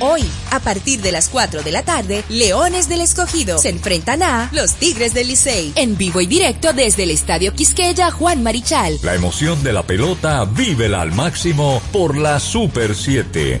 Hoy, a partir de las 4 de la tarde, Leones del Escogido se enfrentan a los Tigres del Licey. En vivo y directo desde el Estadio Quisqueya Juan Marichal. La emoción de la pelota vívela al máximo por la Super 7.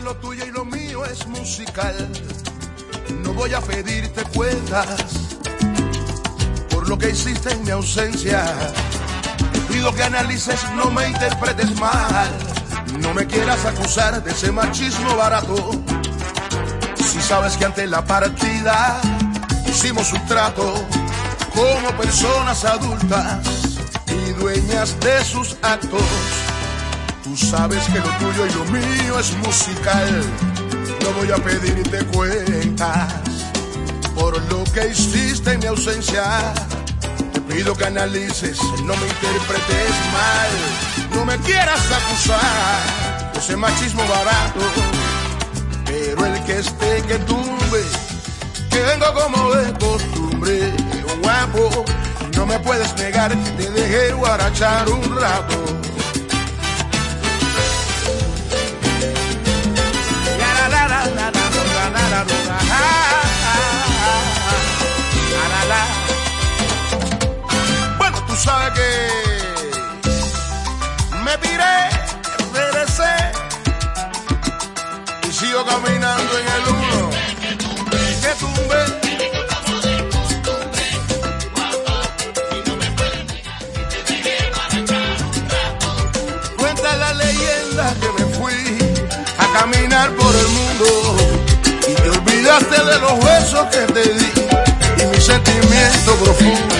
Lo tuyo y lo mío es musical. No voy a pedirte cuentas por lo que hiciste en mi ausencia. Te pido que analices, no me interpretes mal. No me quieras acusar de ese machismo barato. Si sabes que ante la partida hicimos un trato como personas adultas y dueñas de sus actos. Tú sabes que lo tuyo y lo mío es musical. No voy a pedirte cuentas por lo que hiciste en mi ausencia. Te pido que analices, no me interpretes mal. No me quieras acusar de ese machismo barato. Pero el que esté que tumbe, que vengo como de costumbre. Guapo, no me puedes negar te dejé guarachar un rato. Bueno, tú sabes que me piré, regresé y sigo caminando en el uno. Que tumbe. De los besos que te di y mi sentimiento profundo.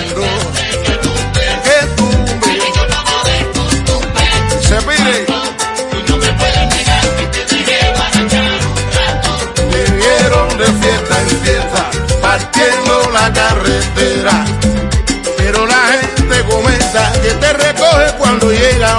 Que tumbe, se pide. Vivieron de fiesta en fiesta, partiendo la carretera. Pero la gente comenta que te recoge cuando llega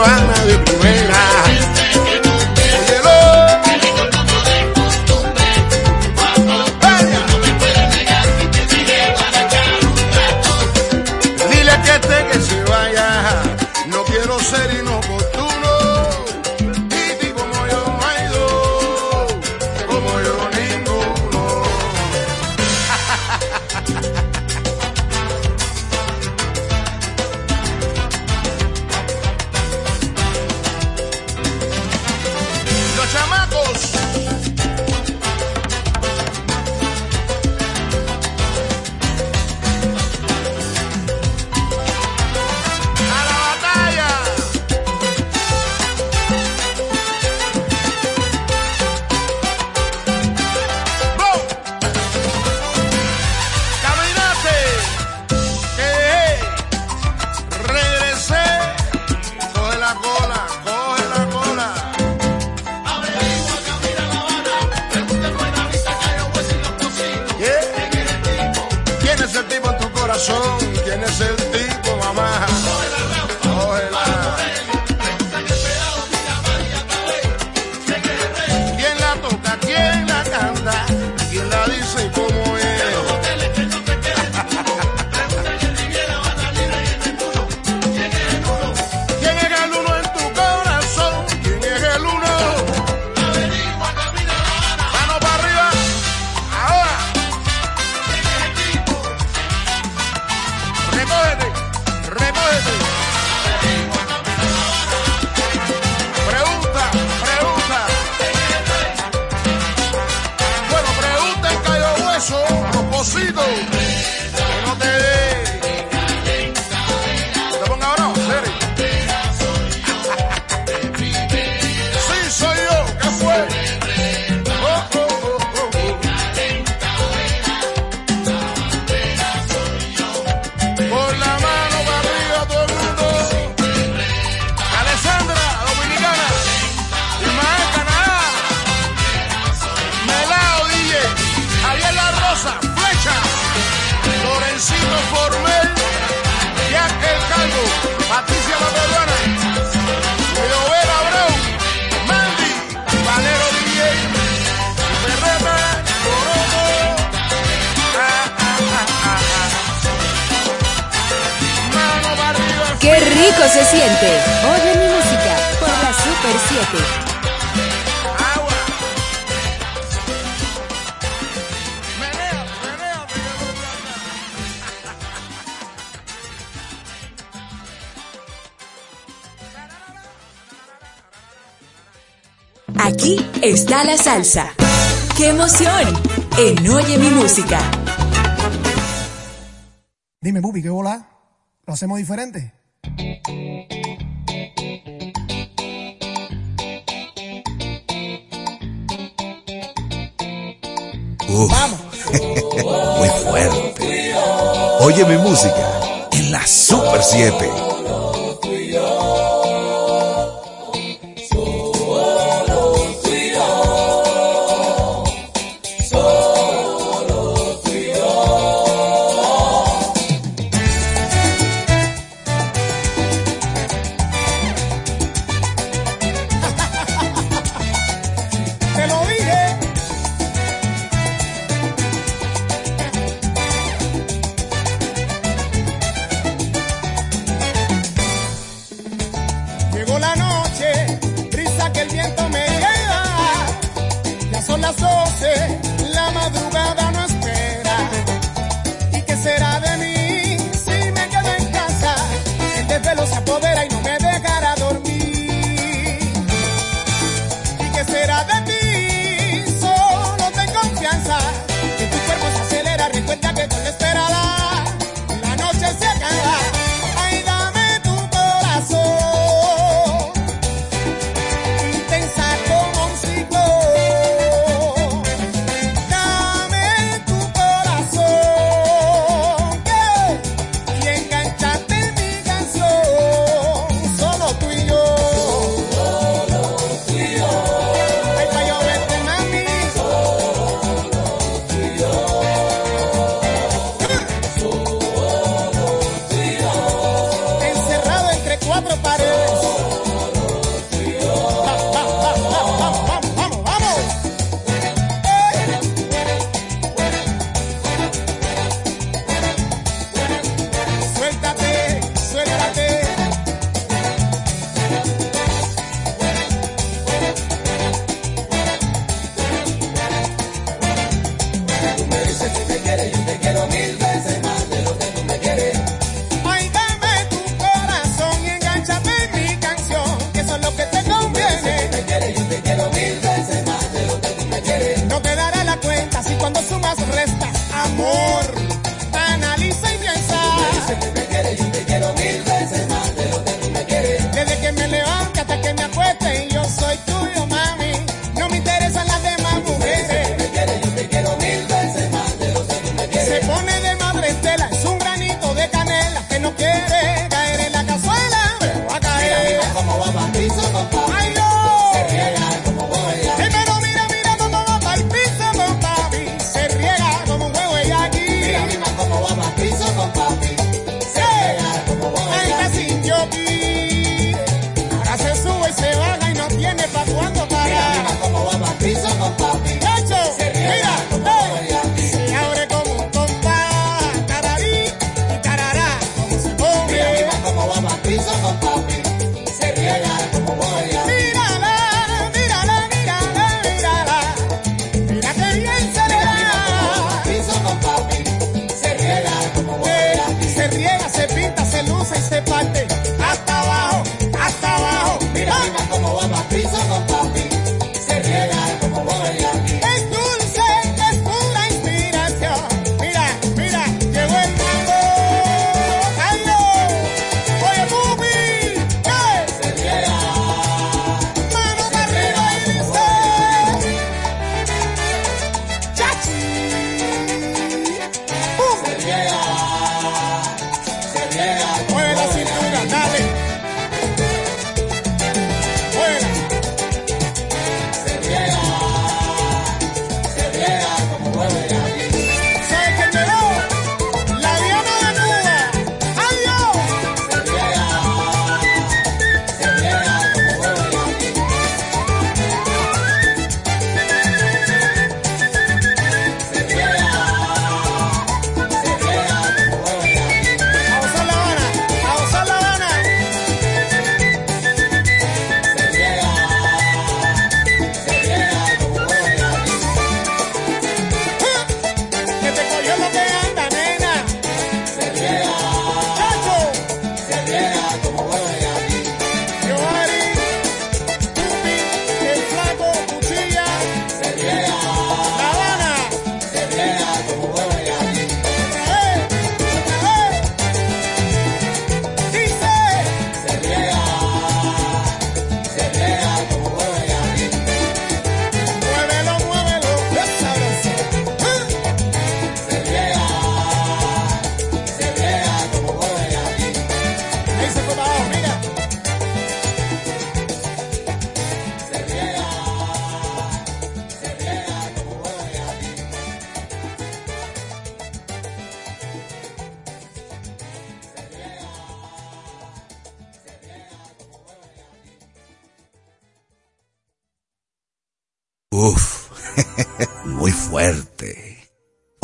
la salsa. ¡Qué emoción! En Oye mi música. Dime, Bubi, ¿qué bola? ¿Lo hacemos diferente? Vamos. Muy fuerte. Oye mi música en la Super 7.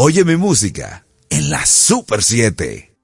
Oye mi música en la Super 7.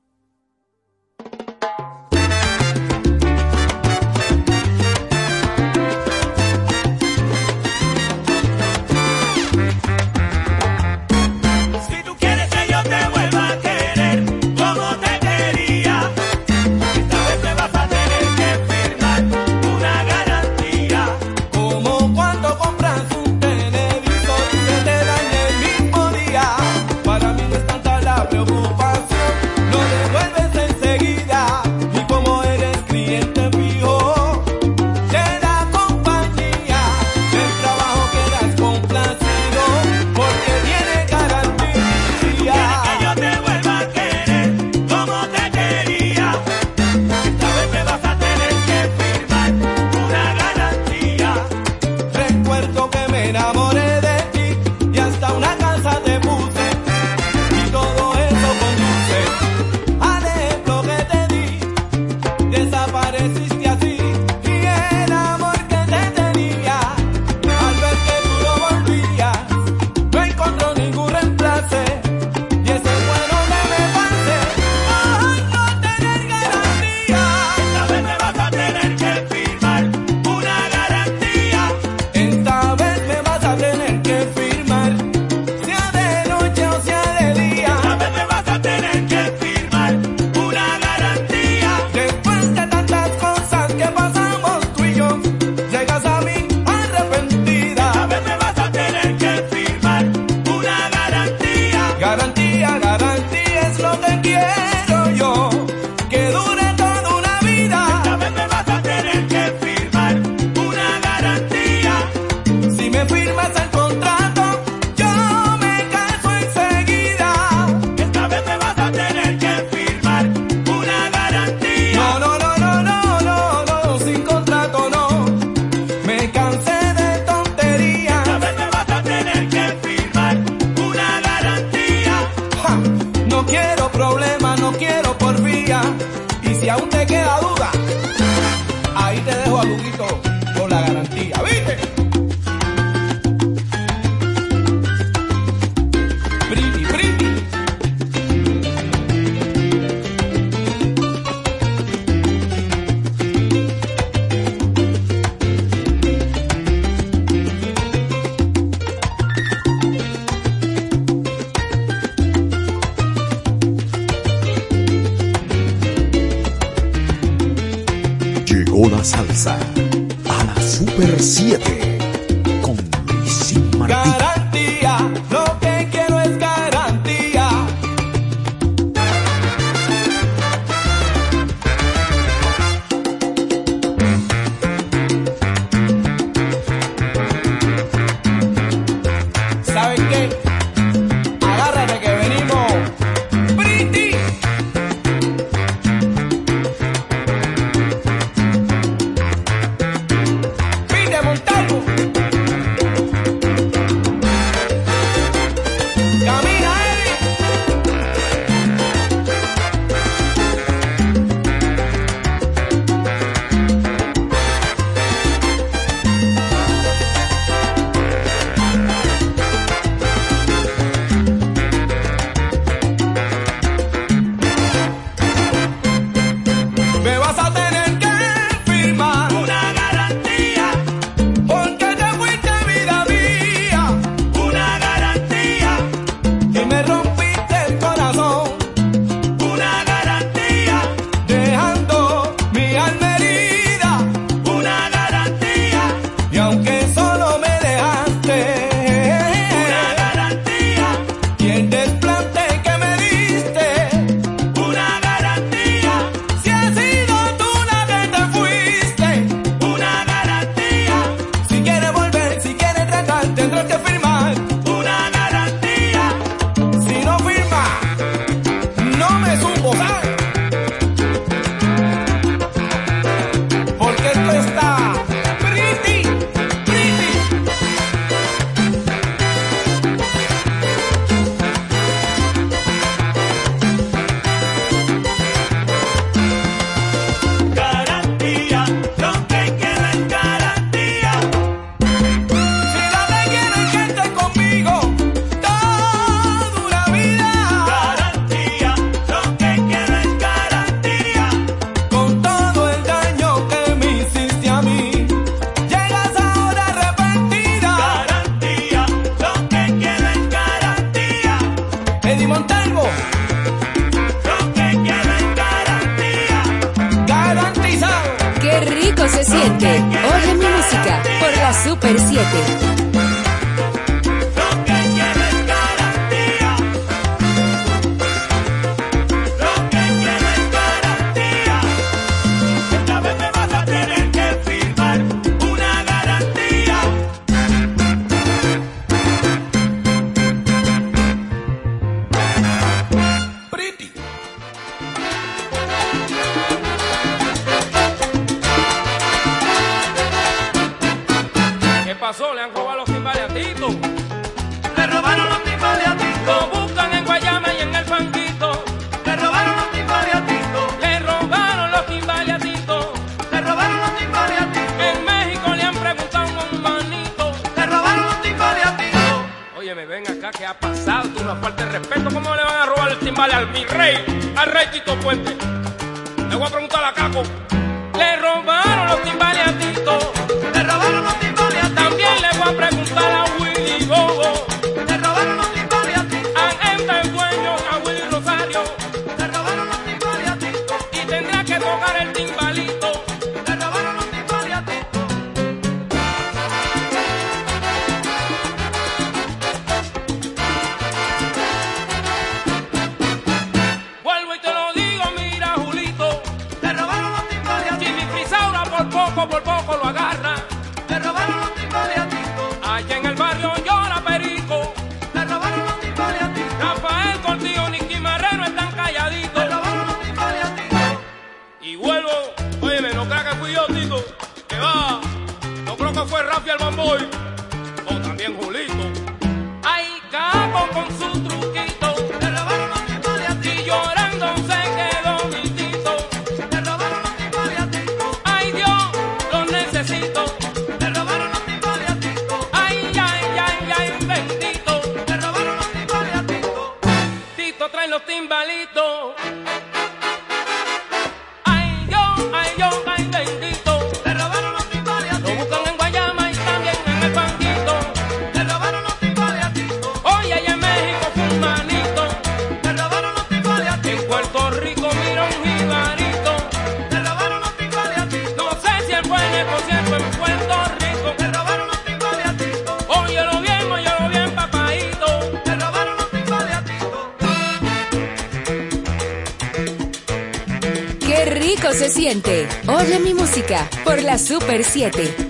Super 7.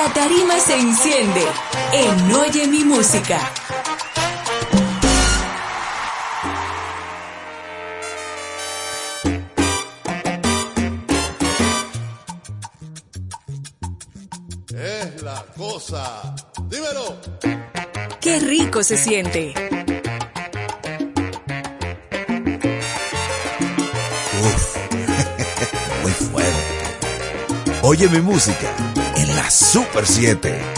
La tarima se enciende en Oye mi música. Es la cosa. Dímelo. Qué rico se siente. Uf. Muy fuerte. Oye mi música. Super 7.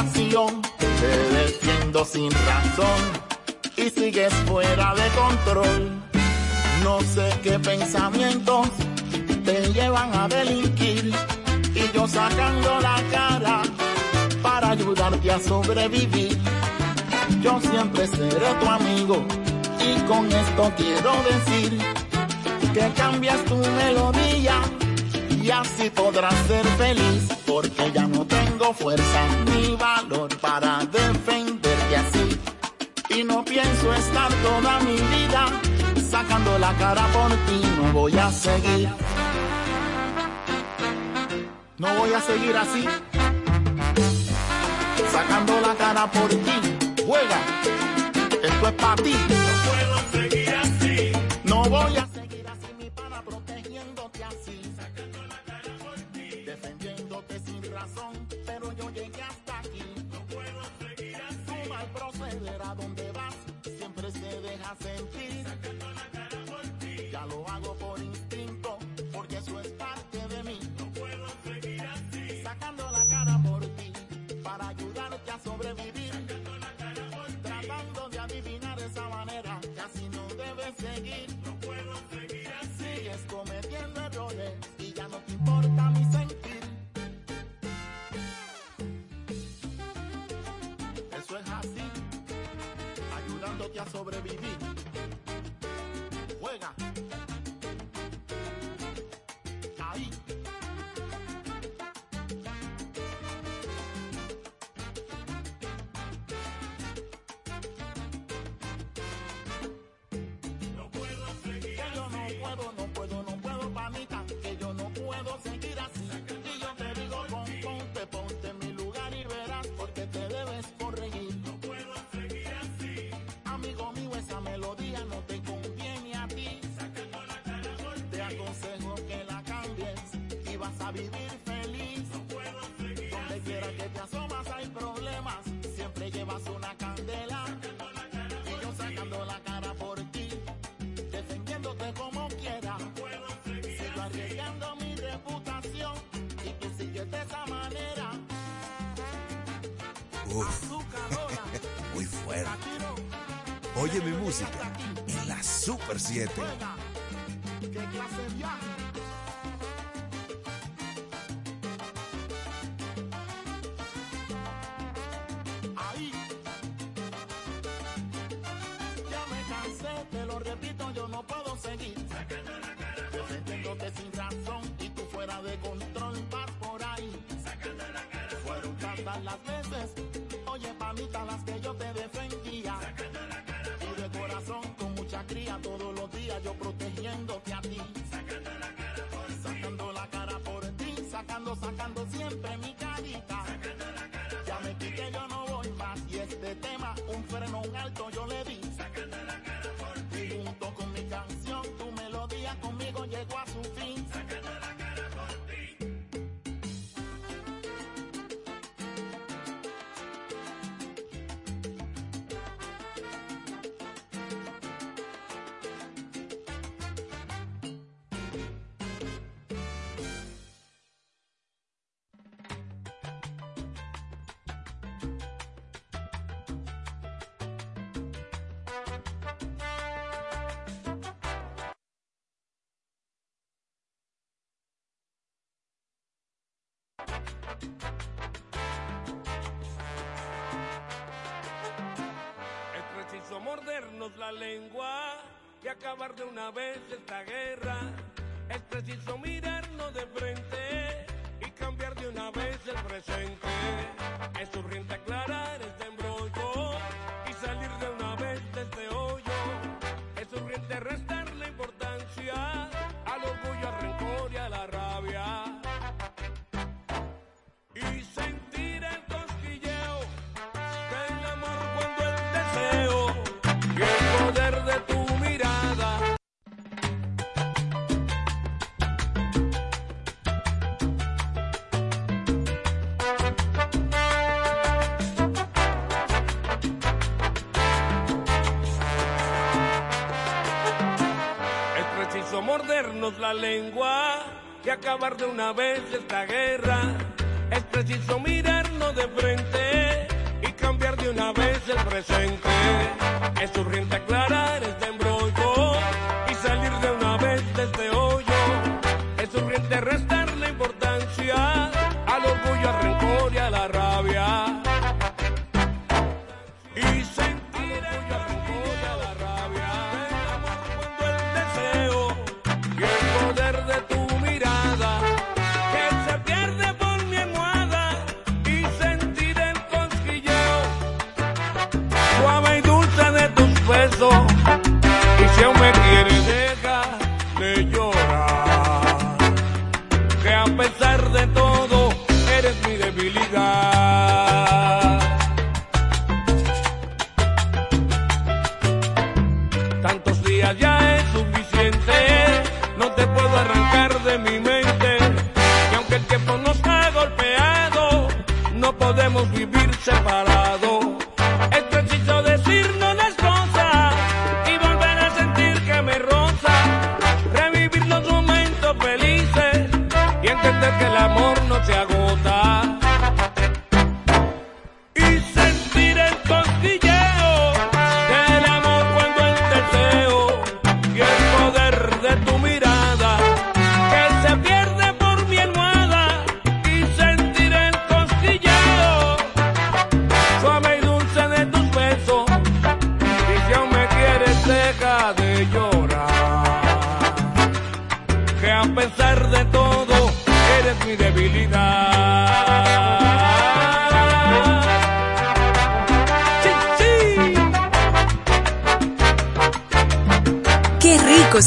Te defiendo sin razón y sigues fuera de control. No sé qué pensamientos te llevan a delinquir y yo sacando la cara para ayudarte a sobrevivir. Yo siempre seré tu amigo y con esto quiero decir que cambias tu melodía y así podrás ser feliz porque ya no fuerza ni valor para defenderte así. Y no pienso estar toda mi vida sacando la cara por ti no voy a seguir. No voy a seguir así. Sacando la cara por ti juega. Esto es para ti a sobrevivir juega ahí No puedo seguir que yo no puedo, no puedo, no puedo, panita, que yo no puedo seguir así. Y yo te digo, pon, ponte, ponte en mi lugar y verás porque te debes corregir. Vivir feliz. No puedo seguir Donde quiera que te asomas hay problemas. Siempre llevas una candela. Y yo sacando la cara por ti defendiéndote como quiera. Sigo arriesgando mi reputación y tú sigues de esa manera. Uf, muy fuerte. Oye mi música en la Super 7. juega. ¿Qué clase de viaje? Oye panita, las que yo te defendía. Y de corazón, con mucha cría, todos los días yo protegiéndote a ti. Sacando la cara por ti, sacando, sacando siempre preciso mordernos la lengua y acabar de una vez esta guerra. Es preciso mirarnos de frente y cambiar de una vez el presente. Es urgente aclarar este embrollo y salir de una vez de este hoyo. Es urgente restar la importancia al orgullo, la lengua que acabar de una vez esta guerra. Es preciso mirarnos de frente y cambiar de una vez el presente. Es urgente aclarar este embrollo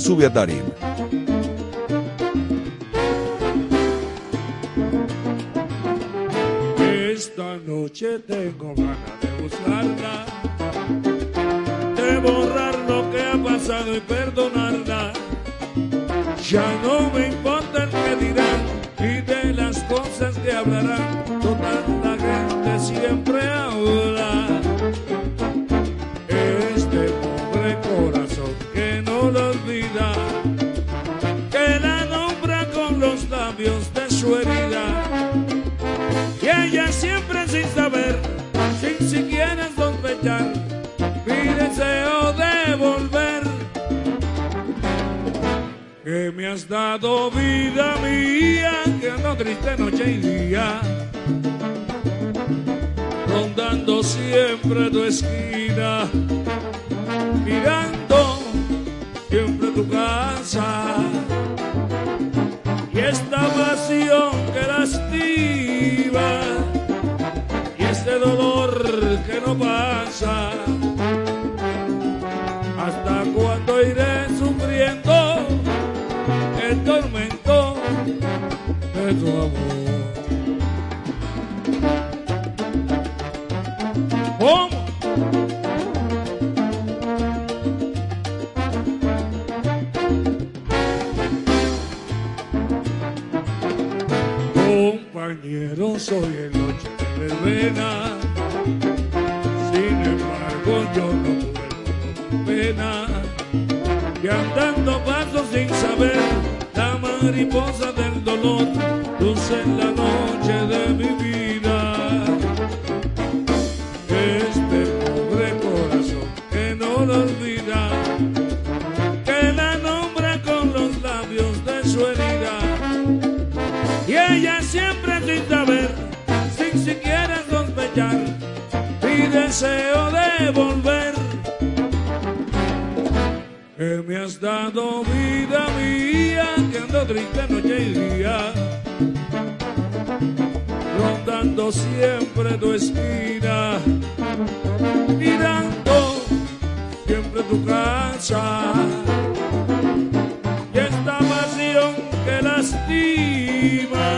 subir a. siempre tu esquina, mirando siempre tu casa. Y esta pasión que lastima,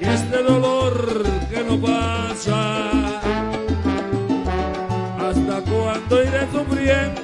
y este dolor que no pasa, hasta cuando iré sufriendo.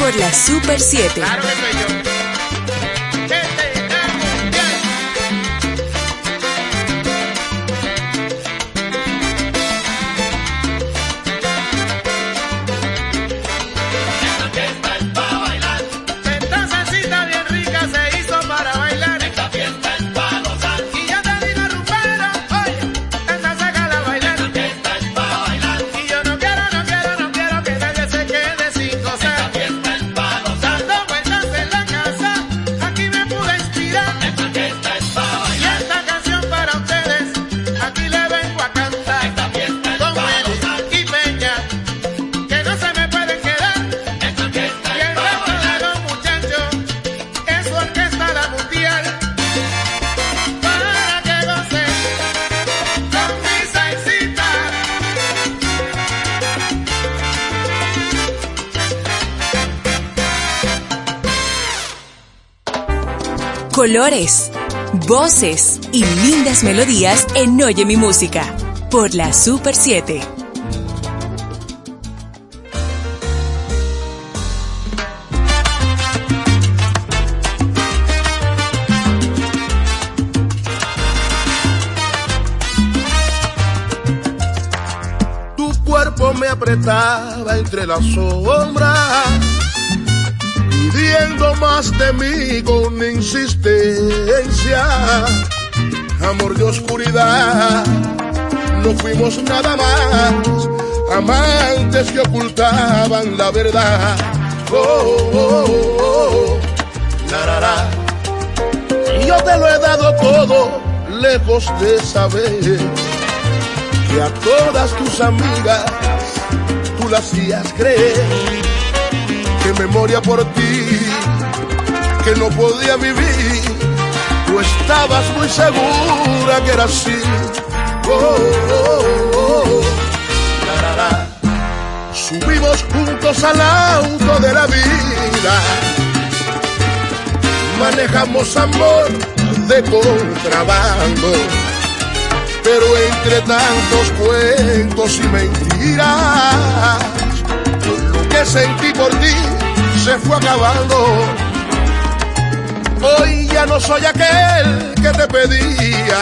por la Super 7. Claro que soy yo. colores, voces y lindas melodías en Oye mi música por la Super 7. Tu cuerpo me apretaba entre las sombras más de mí con insistencia. Amor de oscuridad, no fuimos nada más, amantes que ocultaban la verdad. Oh, oh, oh, oh. yo te lo he dado todo, lejos de saber que a todas tus amigas tú las hacías creer que memoria por ti que no podía vivir. Tú estabas muy segura que era así. Oh, oh, oh. Subimos juntos al auto de la vida manejamos amor de contrabando. Pero entre tantos cuentos y mentiras, lo que sentí por ti se fue acabando. Hoy ya no soy aquel que te pedía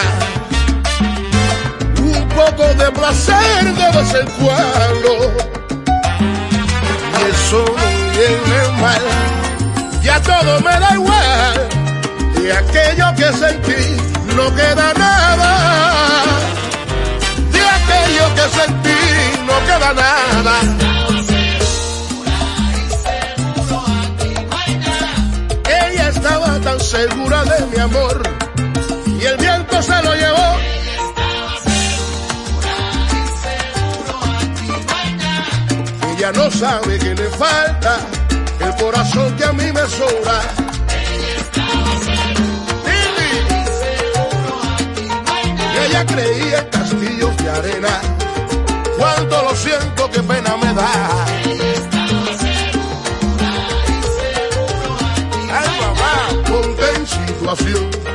un poco de placer de vez en cuando. Y eso viene mal ya todo me da igual. De aquello que sentí no queda nada. De aquello que sentí no queda nada. Estaba tan segura de mi amor y el viento se lo llevó. Ella no sabe que le falta el corazón que a mí me sobra. Y ella creía en castillos de arena. Cuánto lo siento, qué pena me da. En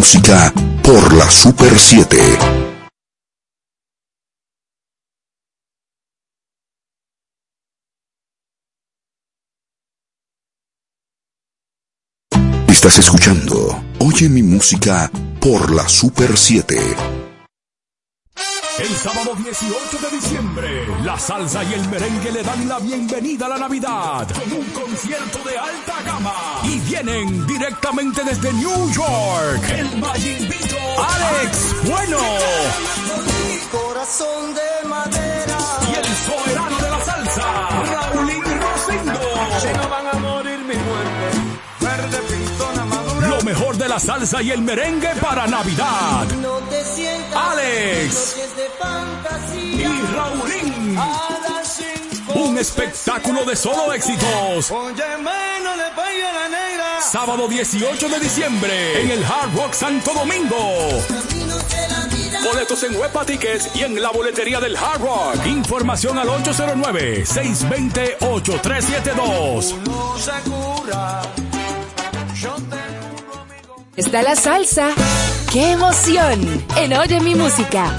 música por la Super 7. Estás escuchando Oye mi música por la Super 7. El sábado 18 de diciembre, la salsa y el merengue le dan la bienvenida a la Navidad con un concierto de alta gama. Y vienen directamente desde New York, el Mayimbito Alex Bueno. Corazón de madera. Y el soberano la salsa y el merengue para Navidad. No te sientas Alex. noches de fantasía. Y Raulín. Un espectáculo de solo éxitos. Sábado 18 de diciembre en el Hard Rock Santo Domingo. Boletos en Huepa Tickets y en la boletería del Hard Rock. Información al 809-620-8372. Está la salsa. ¡Qué emoción! En Oye mi música.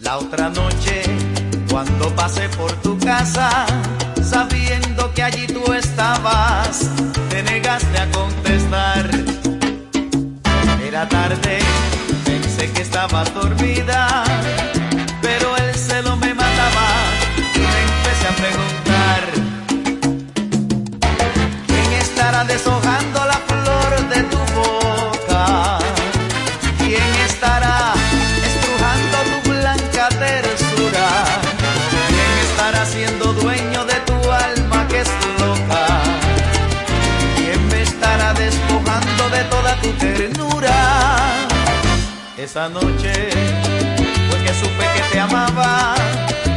La otra noche, cuando pasé por tu casa, sabiendo que allí tú estabas, te negaste a contestar. Estabas dormida, Esa noche fue que supe que te amaba,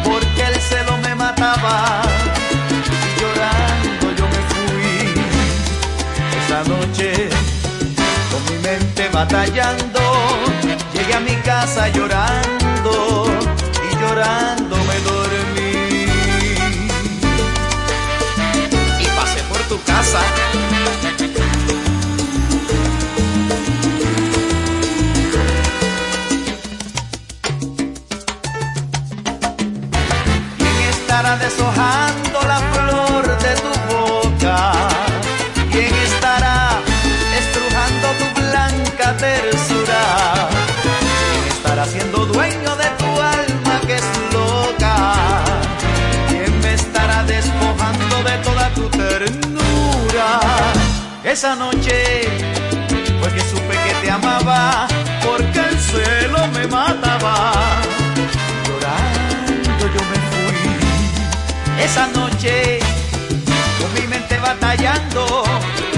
porque el celo me mataba y llorando yo me fui. Esa noche con mi mente batallando, llegué a mi casa llorando y llorando me dormí. Y pasé por tu casa. ¿Quién estará deshojando la flor de tu boca? ¿Quién estará estrujando tu blanca tersura? ¿Quién estará siendo dueño de tu alma que es loca? ¿Quién me estará despojando de toda tu ternura? Esa noche fue que supe que te amaba, porque el celo me mataba. Esa noche con mi mente batallando,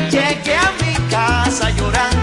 llegué a mi casa llorando,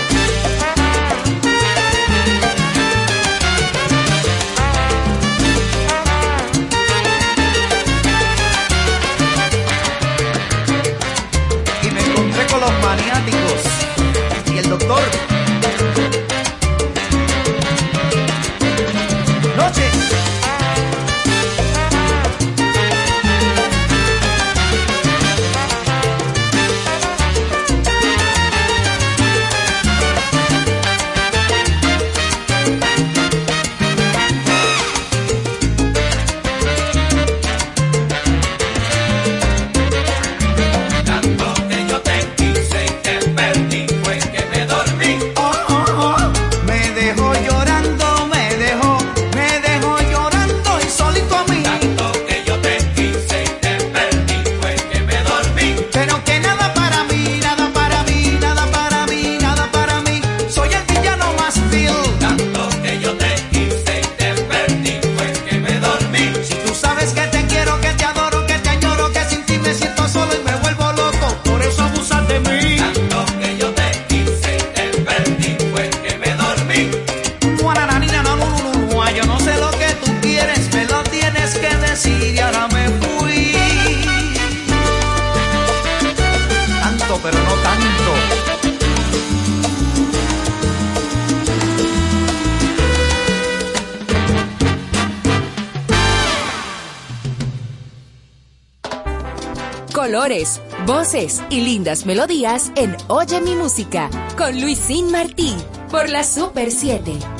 melodías en Oye mi música con Luisín Martí por la Super 7.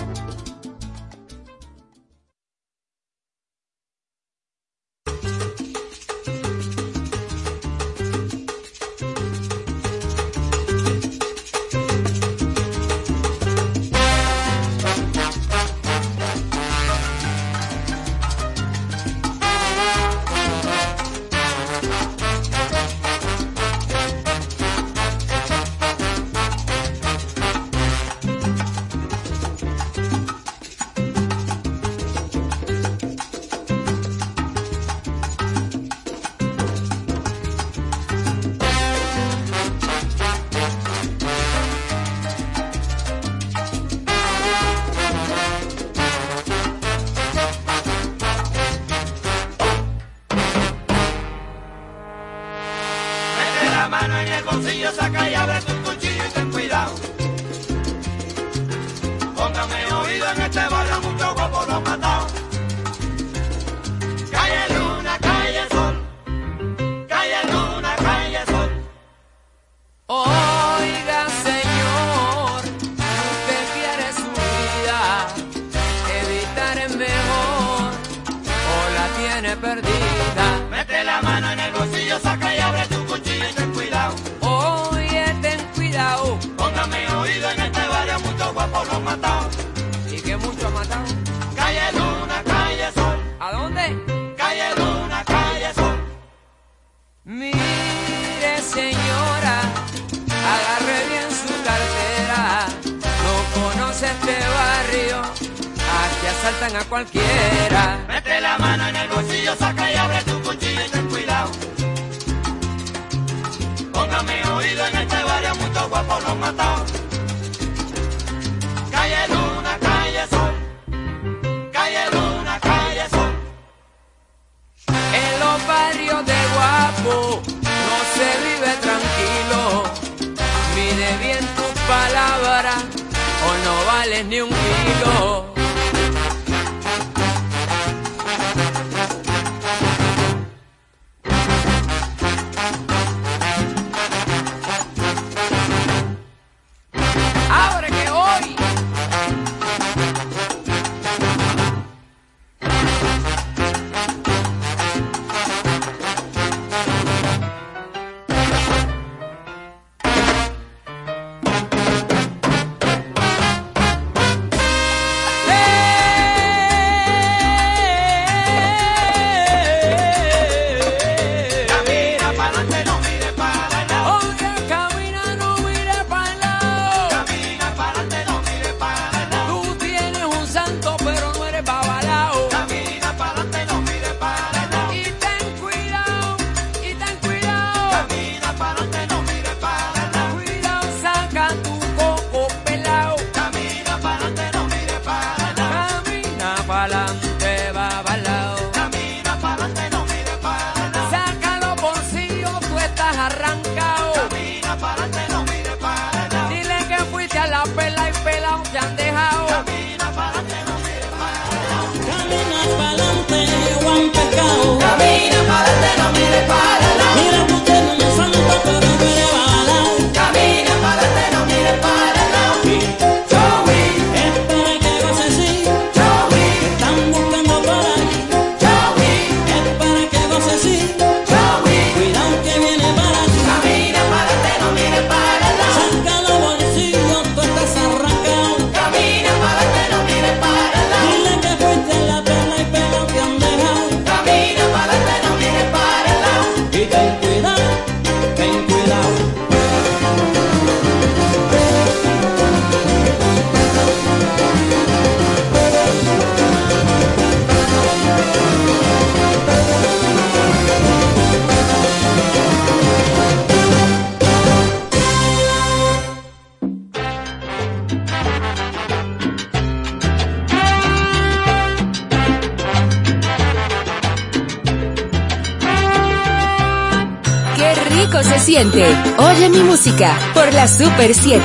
Oye mi música por la Super 7.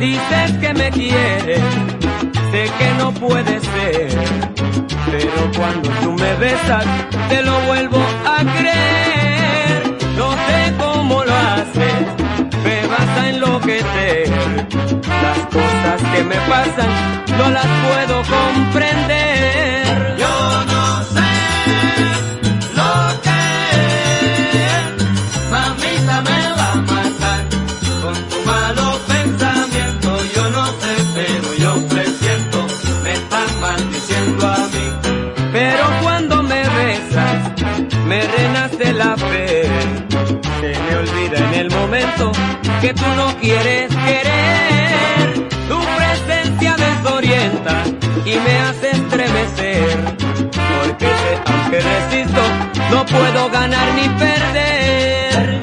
Dices que me quieres, sé que no puede ser, pero cuando tú me besas, te lo vuelvo a creer. No sé cómo lo haces, me vas a enloquecer. Las cosas que me pasan no las puedo comprender. que tú no quieres querer. Tu presencia desorienta y me hace estremecer. Porque aunque resisto, no puedo ganar ni perder.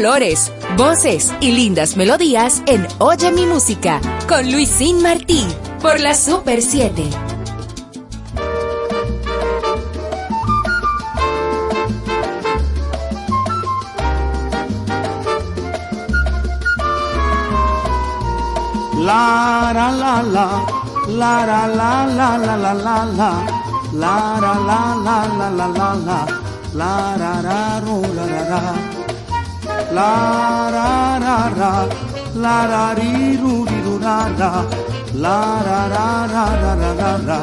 Colores, voces y lindas melodías en Oye mi música con Luisín Martí por la Super 7. La la la la, la la la la la la la la, la la la la la la la la, la ra ra ra, la ra ra ra, la ra ri ru ri ru ra ra, la ra ra ra ra ra ra ra,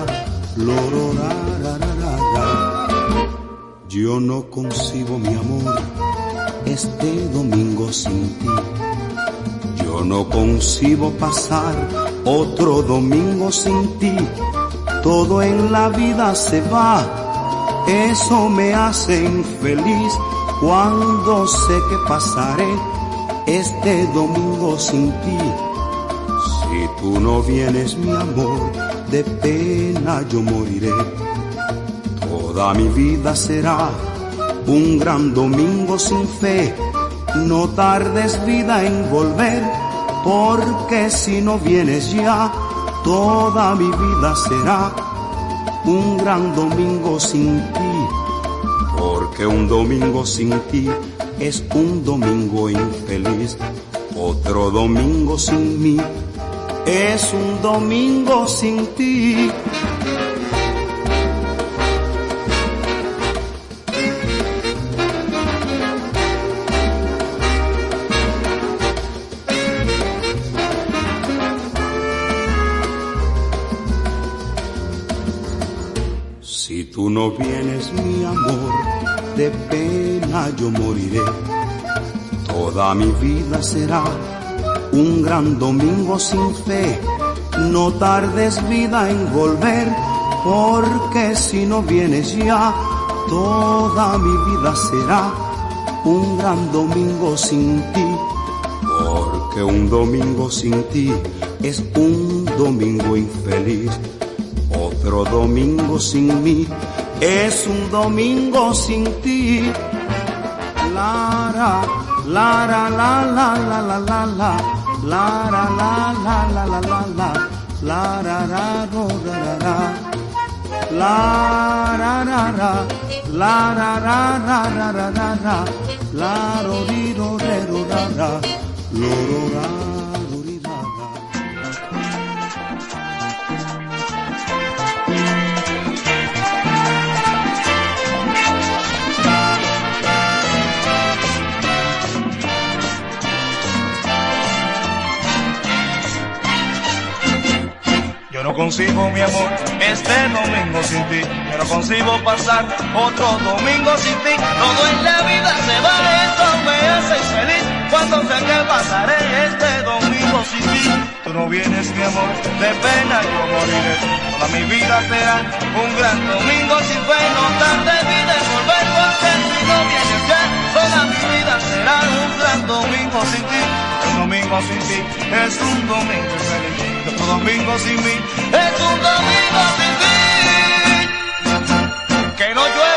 lo ro ra ra ra ra ra. Yo no concibo mi amor este domingo sin ti. Yo no concibo pasar otro domingo sin ti. Todo en la vida se va, eso me hace infeliz cuando sé que pasaré este domingo sin ti. Si tú no vienes, mi amor, de pena yo moriré. Toda mi vida será un gran domingo sin fe. No tardes vida en volver, porque si no vienes ya, toda mi vida será un gran domingo sin ti. Porque un domingo sin ti es un domingo infeliz. Otro domingo sin mí es un domingo sin ti. Si tú no vienes, de pena yo moriré. Toda mi vida será un gran domingo sin fe. No tardes vida en volver, porque si no vienes ya, toda mi vida será un gran domingo sin ti. Porque un domingo sin ti es un domingo infeliz. Otro domingo sin mí es un domingo sin ti. Lara, lara, la, la, la, la, la, la, lara, la, la, la, la, la, la, la, ra, ra, ro. La, ra, ra, ra, la, ra, ra, ra, ra, ra, ra, ra, la, ro, ri, ro, re, ro, ra, ra, lo, Consigo mi amor este domingo sin ti. Yo no consigo pasar otro domingo sin ti. Todo en la vida se va, eso me hace feliz. Cuando sé que pasaré este domingo sin ti. Tú no vienes mi amor, de pena yo moriré. Toda mi vida será un gran domingo sin fe. No tarde en volver porque si no vienes Toda mi vida será un gran domingo sin ti. Un domingo sin ti es un domingo feliz. Domingo sin mí es un domingo sin ti. Que no llueva,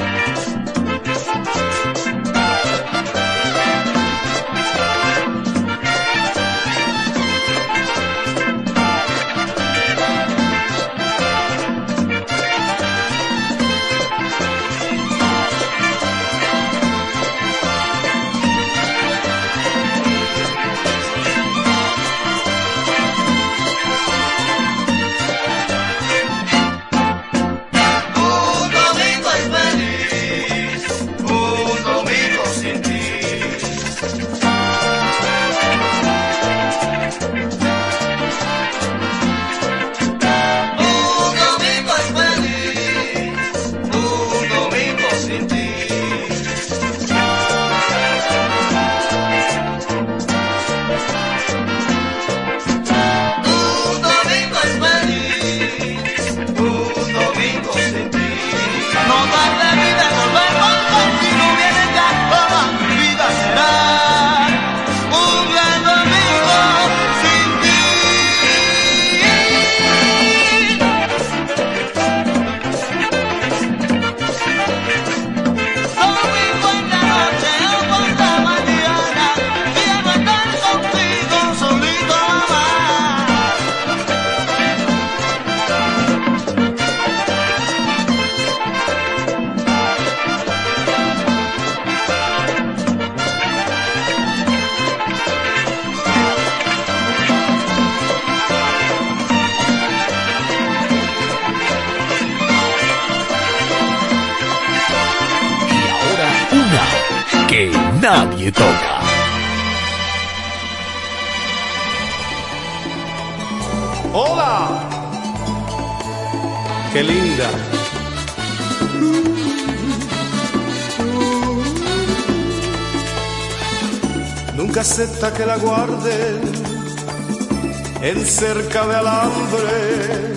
Cerca de alambre,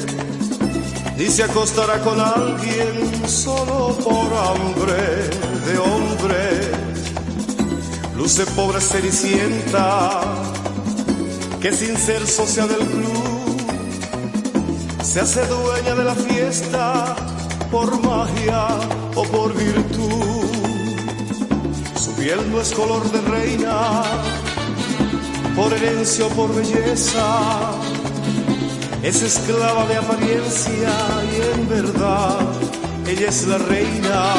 ni se acostará con alguien solo por hambre de hombre. Luce pobre cenicienta, que sin ser socia del club, se hace dueña de la fiesta por magia o por virtud. Su piel no es color de reina, por herencia o por belleza, es esclava de apariencia y en verdad ella es la reina.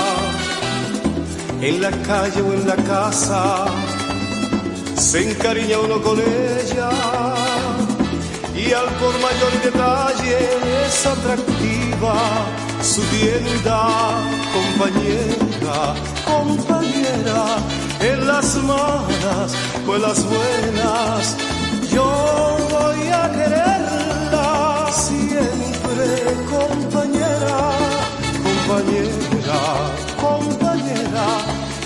En la calle o en la casa, se encariña uno con ella y al por mayor detalle es atractiva su tienda, compañera, compañera, en las malas o en las buenas, yo voy a siempre, compañera, compañera, compañera,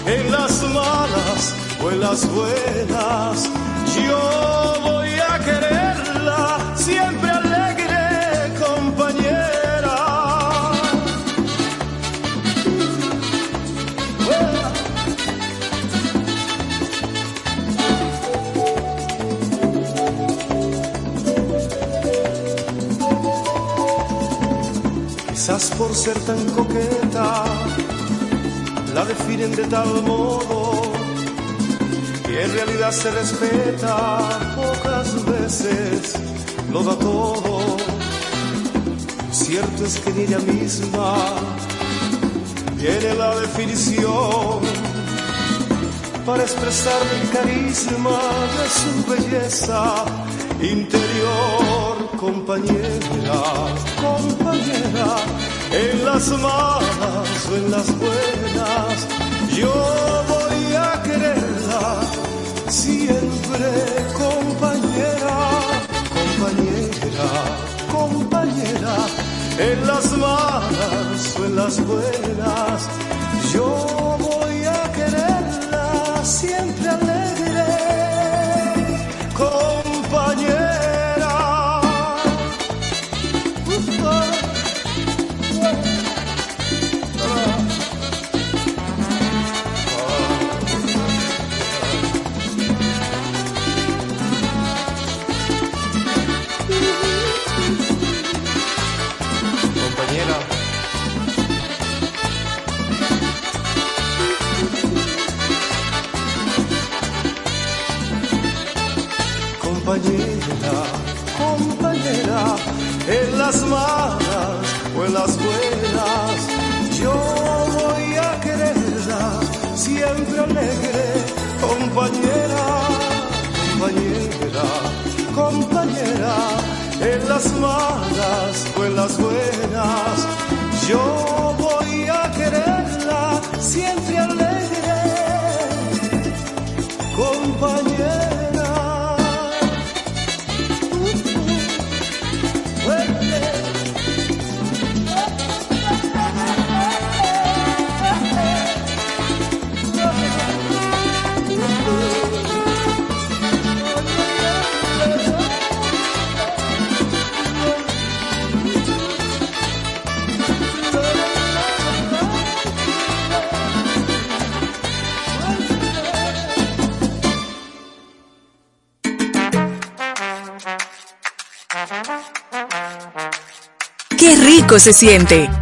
en las malas o en las buenas, yo voy a quererla Quizás por ser tan coqueta, la definen de tal modo que en realidad se respeta, pocas veces lo da todo. Cierto es que en ella misma viene la definición para expresar el carisma de su belleza interior, compañera, compañera, en las malas o en las buenas, yo voy a quererla siempre, compañera, compañera, compañera, en las malas o en las buenas, yo voy a quererla siempre se siente!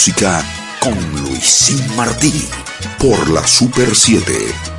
Música con Luisín Martí por la Super 7.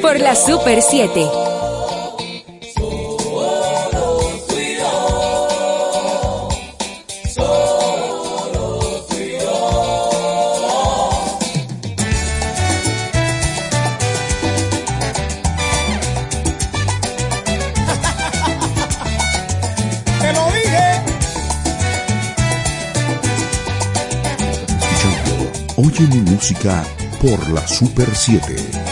por la Super 7. Oye mi música por la Super 7.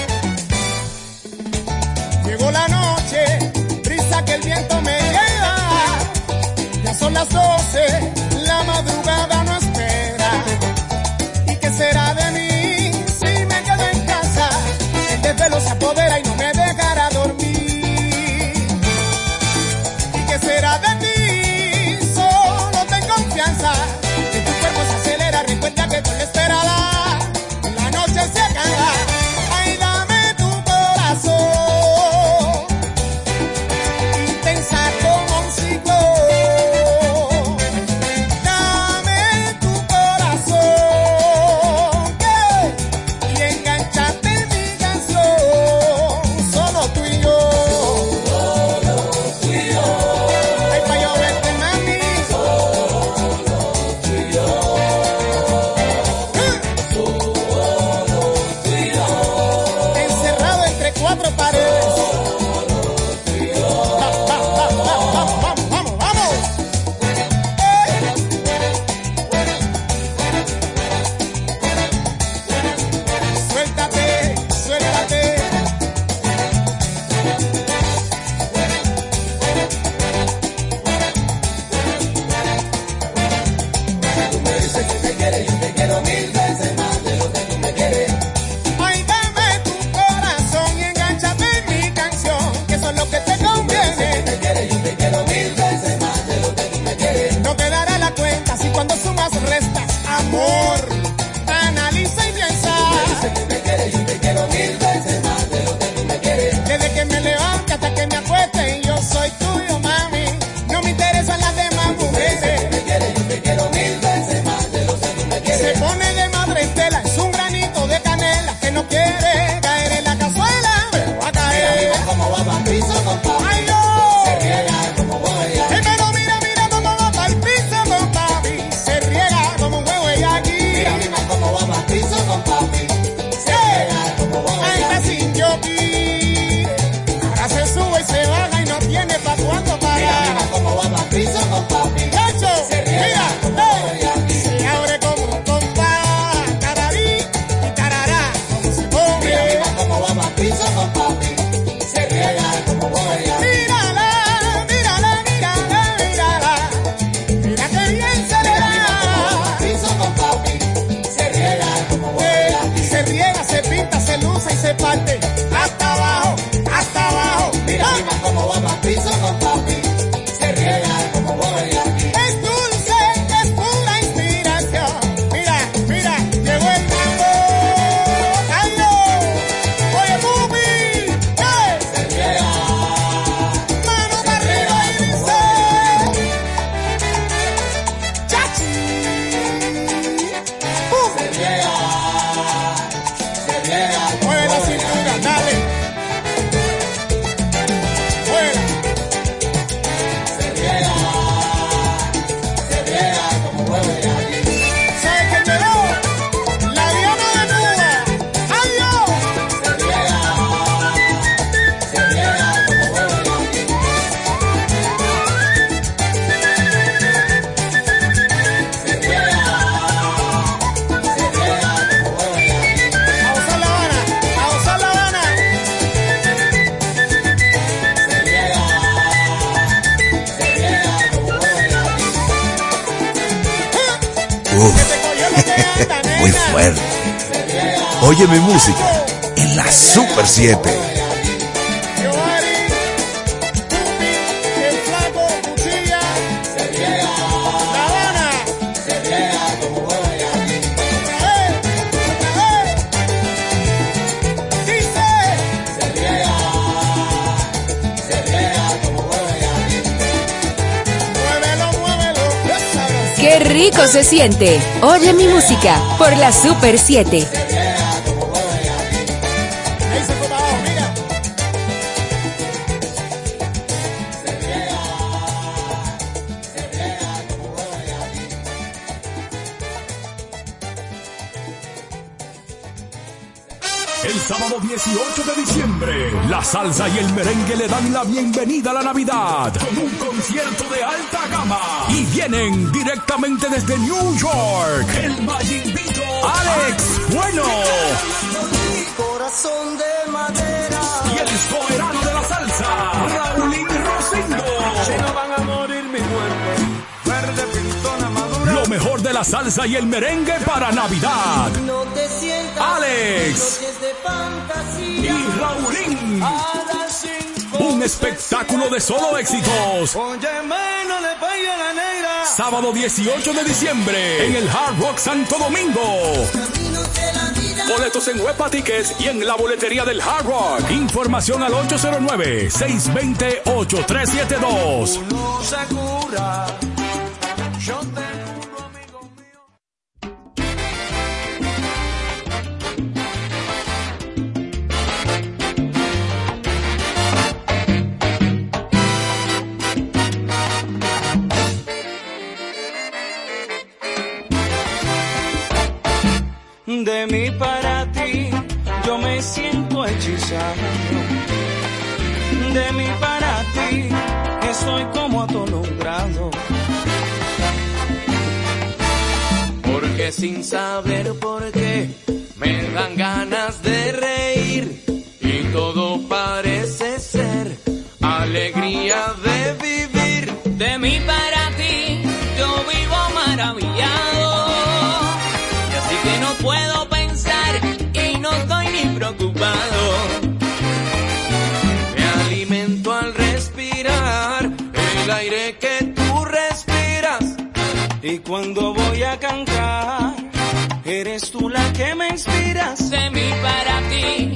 Super 7. El sábado 18 de diciembre, la salsa y el merengue le dan la bienvenida a la Navidad con un concierto de alta gama. Y vienen directamente desde New York, el Magic Alex Bueno. Corazón de madera. Y el soberano de la salsa, Raulín Rosendo. Si no van a morir mi cuerpo, verde pintona madura. Lo mejor de la salsa y el merengue para Navidad. No te sientas. Alex. Y Raulín. Un espectáculo de solo éxitos. Oye, sábado 18 de diciembre en el Hard Rock Santo Domingo. Boletos en Huepa Tickets y en la boletería del Hard Rock. Información al 809-620-8372. de mí para ti, yo me siento hechizado. De mí para ti, que soy como atolondrado. Porque sin saber por qué, me dan ganas de reír semi para ti.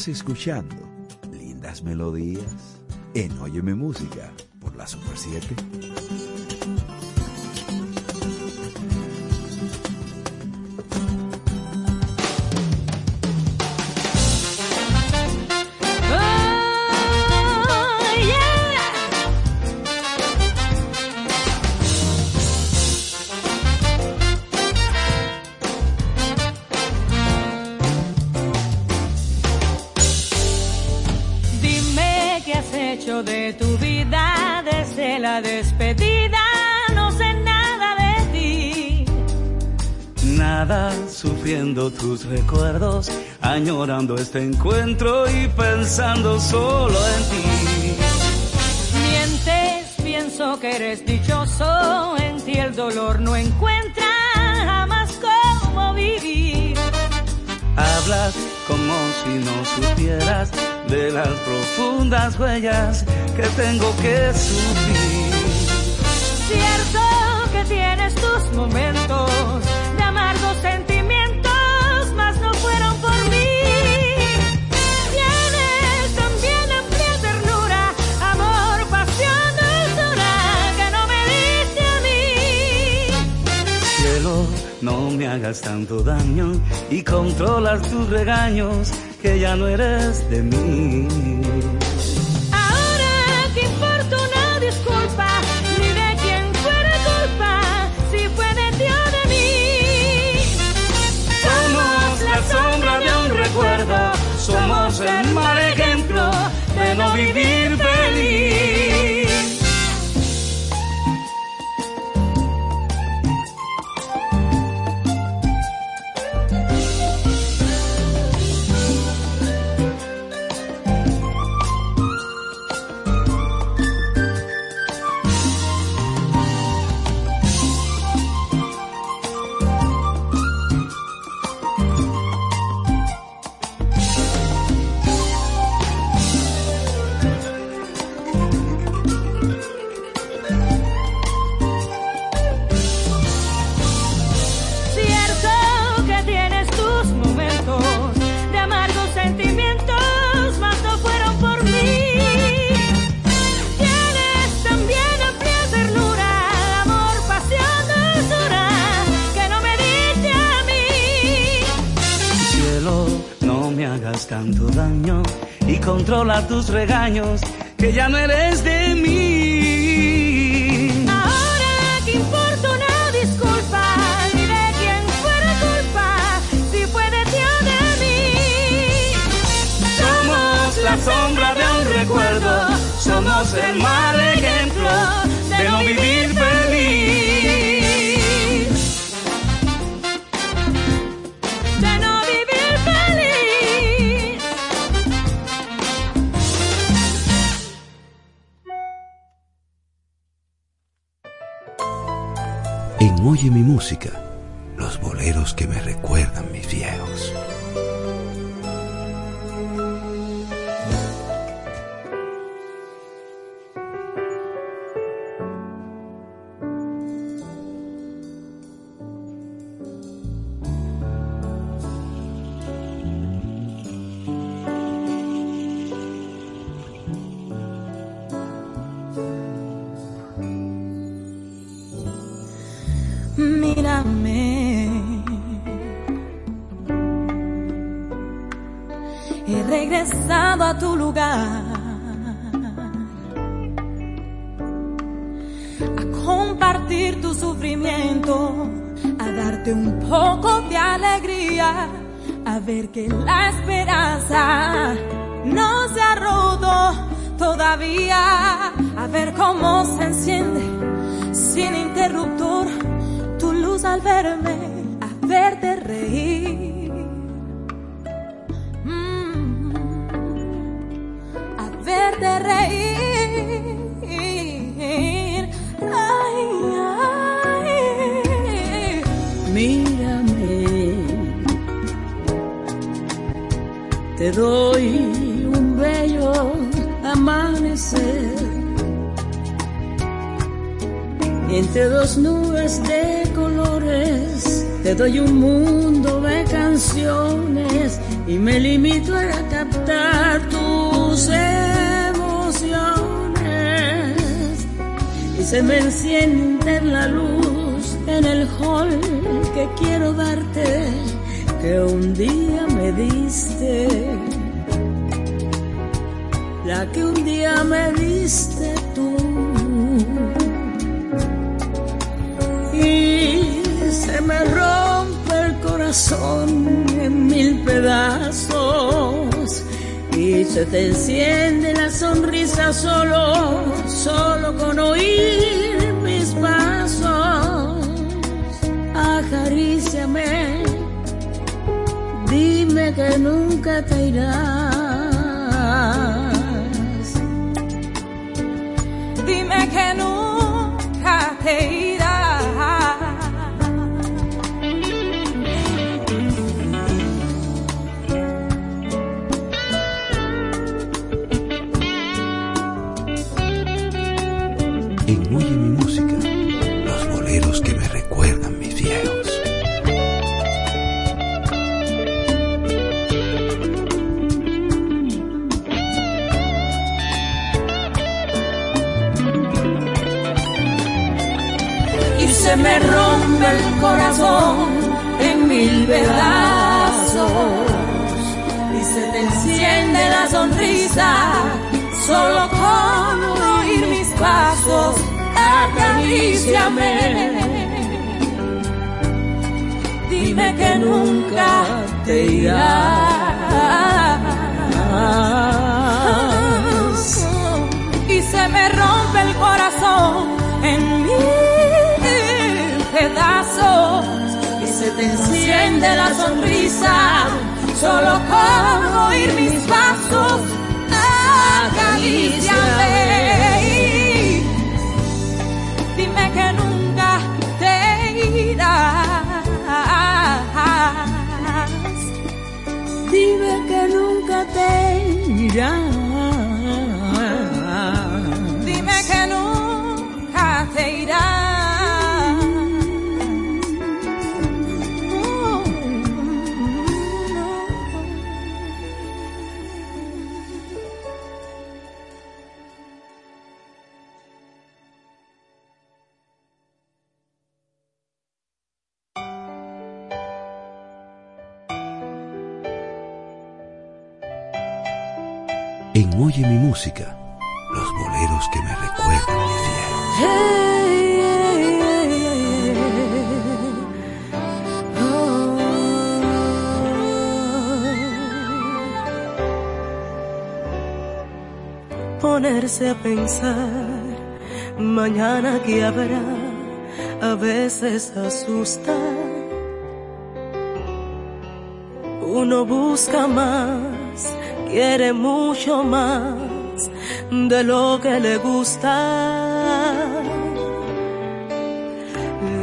Estás escuchando tus recuerdos, añorando este encuentro y pensando solo en ti. Mientes, pienso que eres dichoso, en ti el dolor no encuentra jamás cómo vivir. Hablas como si no supieras de las profundas huellas que tengo que sufrir. Cierto que tienes tus momentos no me hagas tanto daño y controlas tus regaños que ya no eres de mí. Controla tus regaños, que ya no eres de mí. Ahora que importa una disculpa, ni de quién fuera culpa, si fue de ti o de mí. Somos la sombra de un recuerdo, somos el mal ejemplo de no vivir ver que la esperanza no se ha roto todavía. A ver cómo se enciende sin interruptor tu luz al verme, a verte reír. Te doy un bello amanecer entre dos nubes de colores. Te doy un mundo de canciones y me limito a captar tus emociones. Y se me enciende la luz en el hall que quiero darte, que un día me diste. La que un día me diste tú. y se me rompe el corazón en mil pedazos y se te enciende la sonrisa solo, solo con oír mis pasos. Acaríciame Que nunca te irás. Dime que nunca sonrisa solo con oír mis pasos acaríciame. Dime que nunca te irás. Y se me rompe el corazón en mil pedazos. Y se te enciende la sonrisa solo con oír mis pasos acaríciame pensar mañana que habrá a veces asusta. Uno busca más, quiere mucho más de lo que le gusta.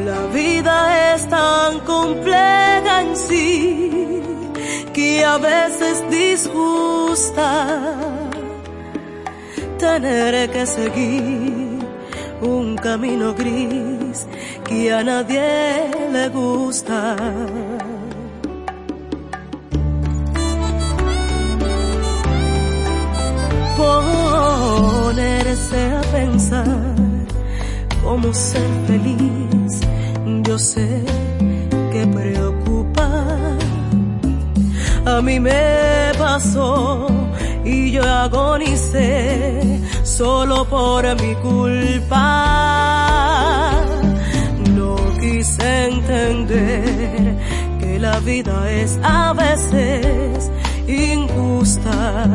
La vida es tan compleja en sí que a veces disgusta tener que seguir un camino gris que a nadie le gusta. Ponerse a pensar cómo ser feliz, yo sé que preocupa. A mí me pasó y yo agonicé solo por mi culpa. No quise entender que la vida es a veces injusta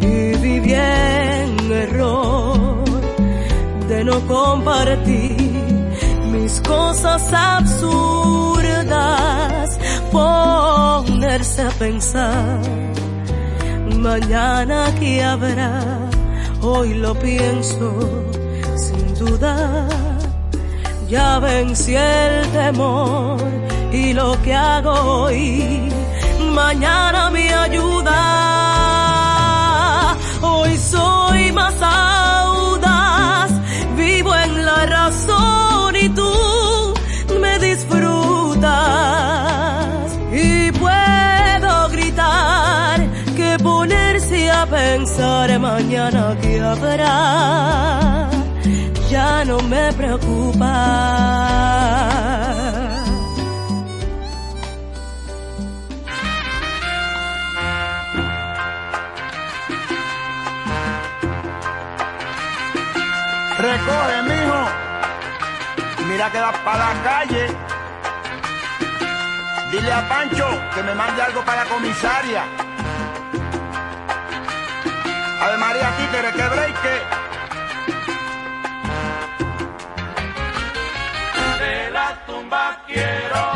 y viví en error de no compartir mis cosas absurdas, ponerse a pensar mañana que habrá, hoy lo pienso sin duda. Ya vencí el temor y lo que hago hoy, mañana me ayuda. Hoy soy más audaz, pensar mañana que habrá ya no me preocupa. Recoge, mijo. Mira que vas para la calle. Dile a Pancho que me mande algo para la comisaria. Ave María, títere, que break. De la tumba quiero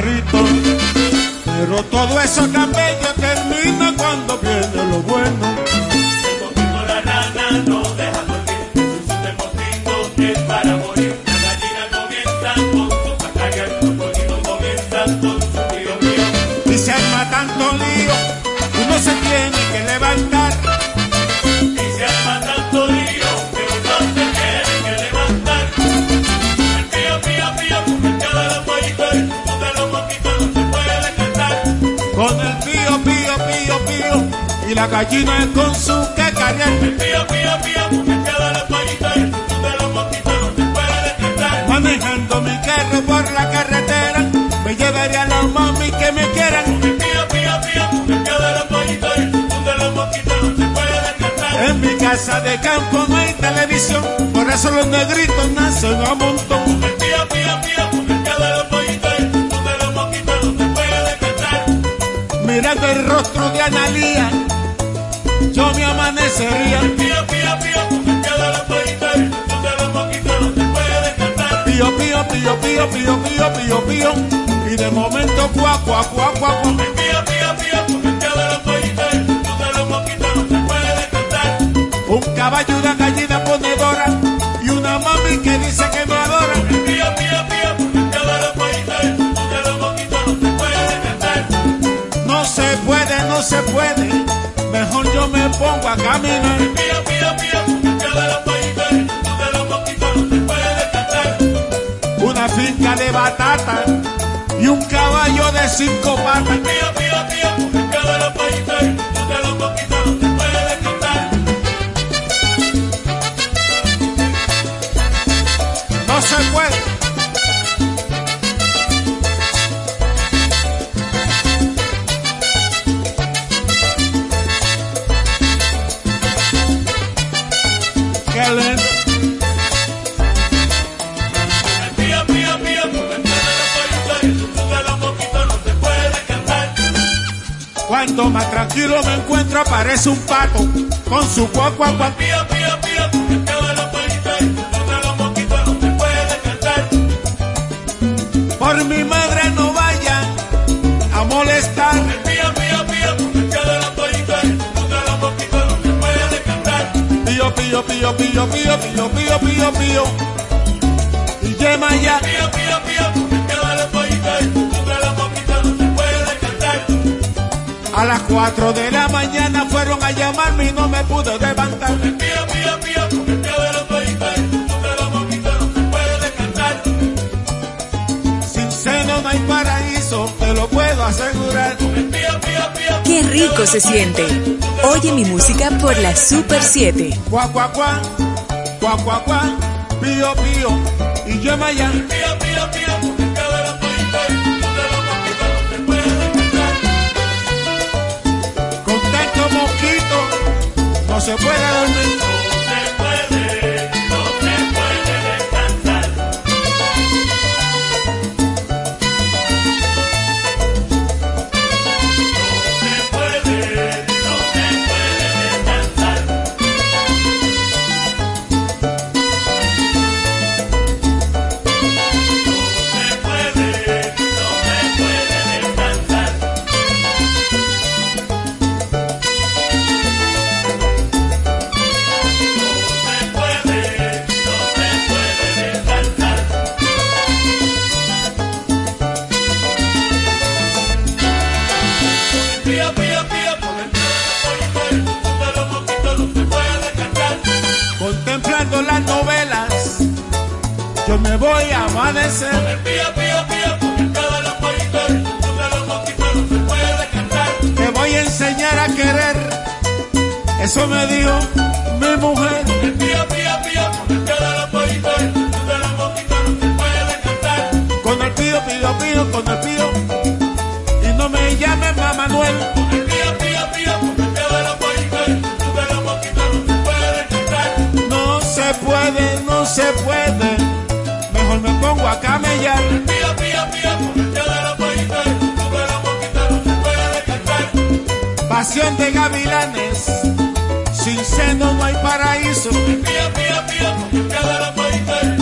Pero todo eso tan bello termina cuando viene lo bueno. La. Y la gallina con su cacañal. El pío, pío, pío, me queda la pollita y de los mosquitos no se puede detectar. Manejando mi carro por la carretera, me llevaría a los mami que me quieran. El pío, pío, pío, me queda la pollita y de los mosquitos no se puede detectar. En mi casa de campo no hay televisión, por eso los negritos nacen a montón. El pío, pío, pío, me queda la pollita y de los mosquitos no se puede detectar. Mirando el rostro de Analía yo me amanecería. Pío, pío, pío, porque el de los pollitos, donde los moquitos no se puede cantar. Pío, pío, pío, pío, pío, pío, pío, pío. Y de momento cuá, cuá, cuá, cuá, cuá. Pío, pío, pío, porque el de los pollitos, donde los moquitos no se puede cantar. Un caballo, una gallina ponedora y una mami que dice que me adora. Pío, pío, pío, porque el de los pollitos, donde los moquitos no se puede cantar. No se puede, no se puede. Mejor yo me pongo a caminar. Pío, pío, pío, de los pollitos, donde los moquitos no se puede cantar. Una finca de batata y un caballo de cinco patas. Pío, pío, pío, de los pollitos, Cuanto más tranquilo me encuentro, aparece un pato con su cuacua cuac. Pío, pío, pío, porque el de los pollitos, donde los moquitos no se puede cantar. Por mi madre no vayan a molestar. Pío, pío, pío, porque el de los pollitos, donde los moquitos no se puede cantar. Pío, pío, pío, pío, pío, pío, pío, pío, pío. Y yema ya. A las 4 de la mañana fueron a llamarme y no me pude levantar. Pío, pío, pío, porque el de los pollitos, donde los moquitos no se puede cantar. Sin seno no hay paraíso, te lo puedo asegurar. Qué rico se siente. Oye mi música por la Super 7. Cuá, cuá, cuá, cuá, cuá, cuá, pío, pío. Y. Pío, pío, pío, se puede. Eso me dijo mi mujer. Pía, pía, pía, con el pío, Con el pío, pío, pío, con el pío. Y no me llames más Manuel. Con el pío, pío, pío, con el de la tú te la no te cantar. No se puede, no se puede. Mejor me pongo a camellar. El pío, pío, pío, con el de la país, tú te la no te puedes cantar. Pasión de gavilanes. Sin seno no hay paraíso. Pío, pío, pío,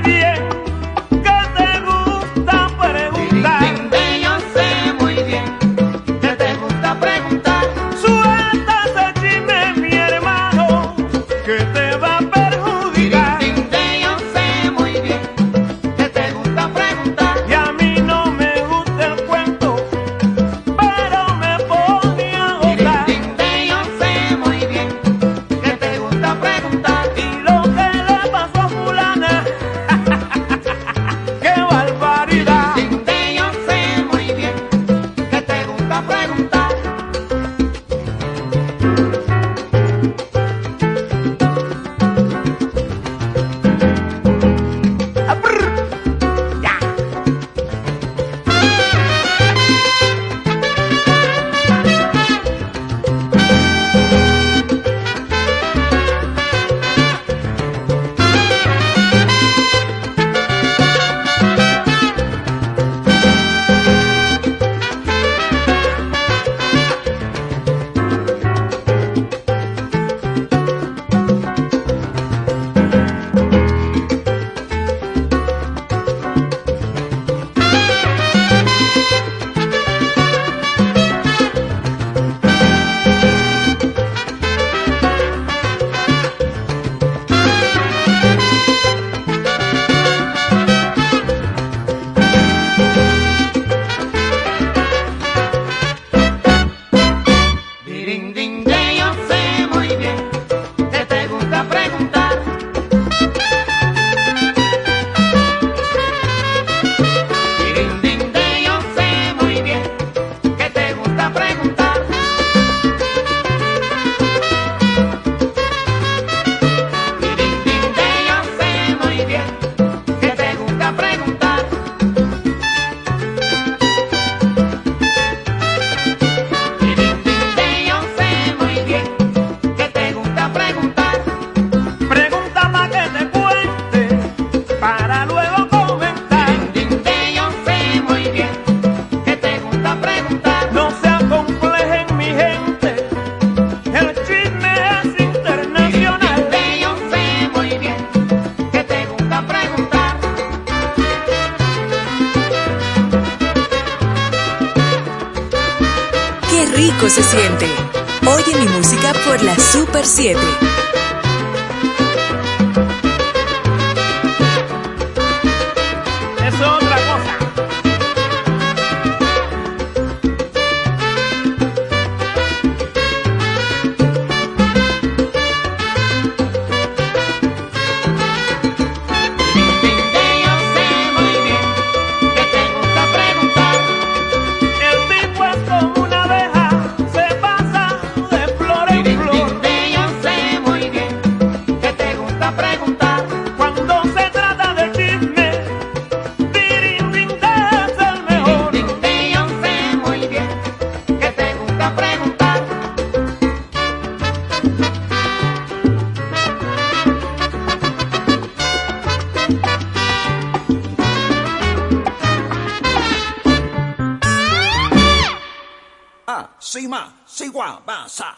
哇，西嘛西哇巴萨。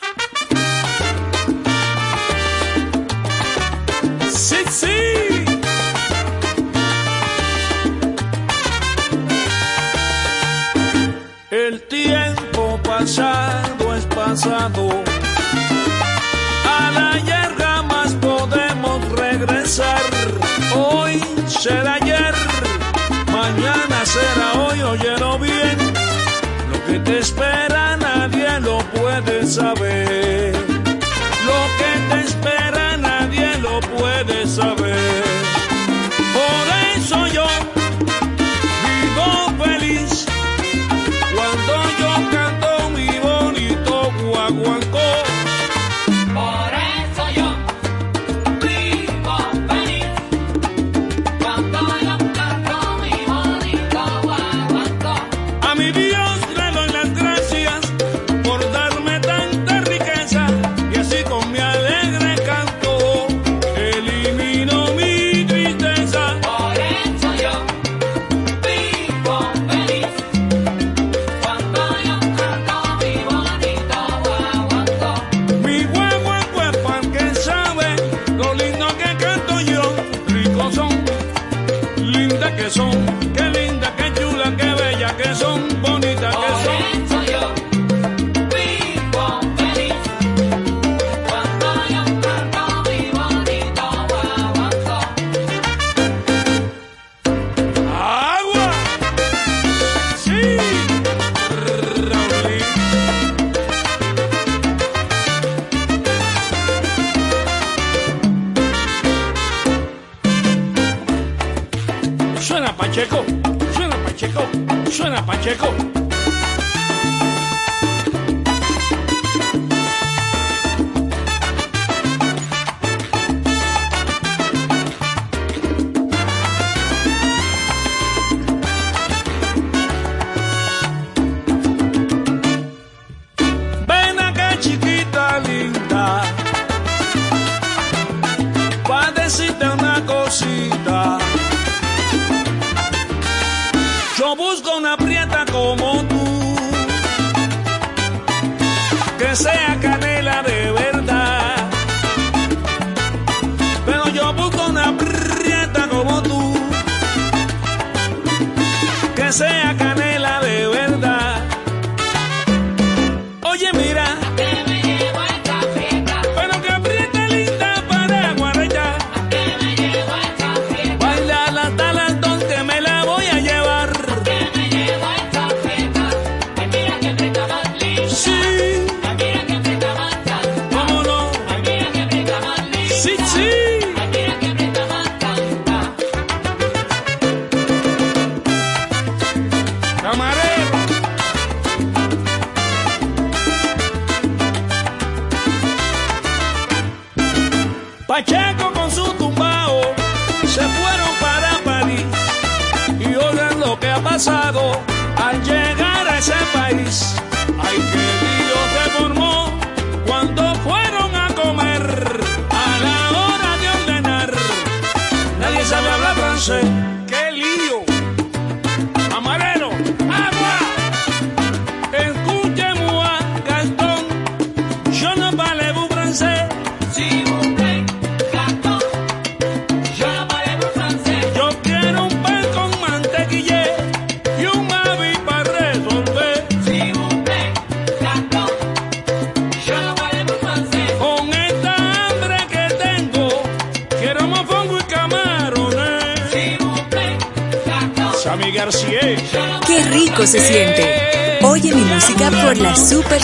Sí, sí. sí. El tiempo pasado es pasado. A la yerga más podemos regresar. Hoy será ayer, mañana será hoy, oyeron bien lo que te espera saber.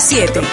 7.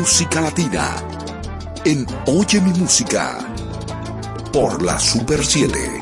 música latina en Oye mi música por la Super 7.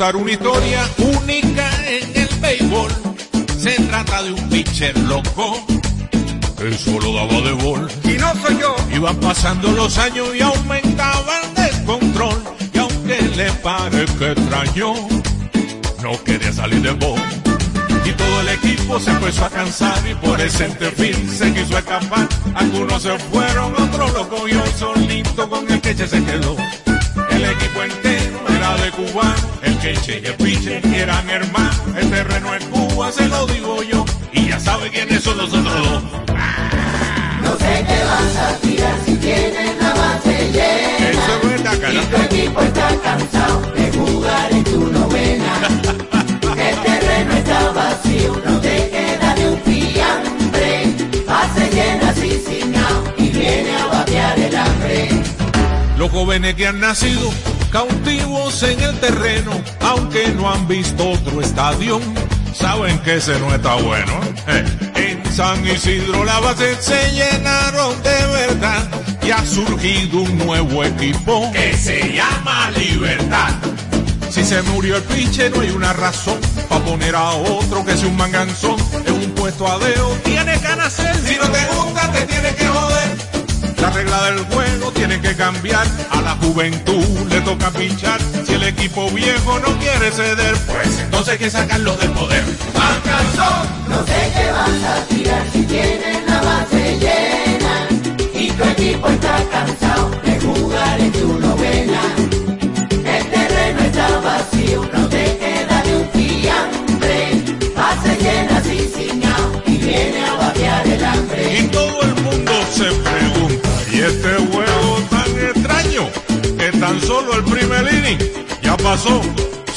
contar una. Hermano, el terreno es Cuba, se lo digo yo. Y ya sabe quiénes son nosotros dos. No sé qué vas a tirar si tienes la base llena. Eso no Y tu equipo está cansado. Los jóvenes que han nacido cautivos en el terreno, aunque no han visto otro estadio, saben que ese no está bueno. Eh, En San Isidro la base se llenaron de verdad y ha surgido un nuevo equipo que se llama Libertad. Si se murió el pinche no hay una razón para poner a otro que sea un manganzón en un puesto a deo. Tiene que nacer, si no te gusta te tiene que joder. La regla del juego tiene que cambiar. A la juventud le toca pinchar. Si el equipo viejo no quiere ceder, pues entonces hay que sacarlo del poder. No sé qué vas a tirar si tienes la base llena y tu equipo está cansado de jugar en tu novena. El terreno está vacío, no te queda ni un fiambre. Base llena sin ciñao y viene a batear el hambre. Y todo el mundo se pregunta, ¿y este juego tan extraño? Que tan solo el primer inning ya pasó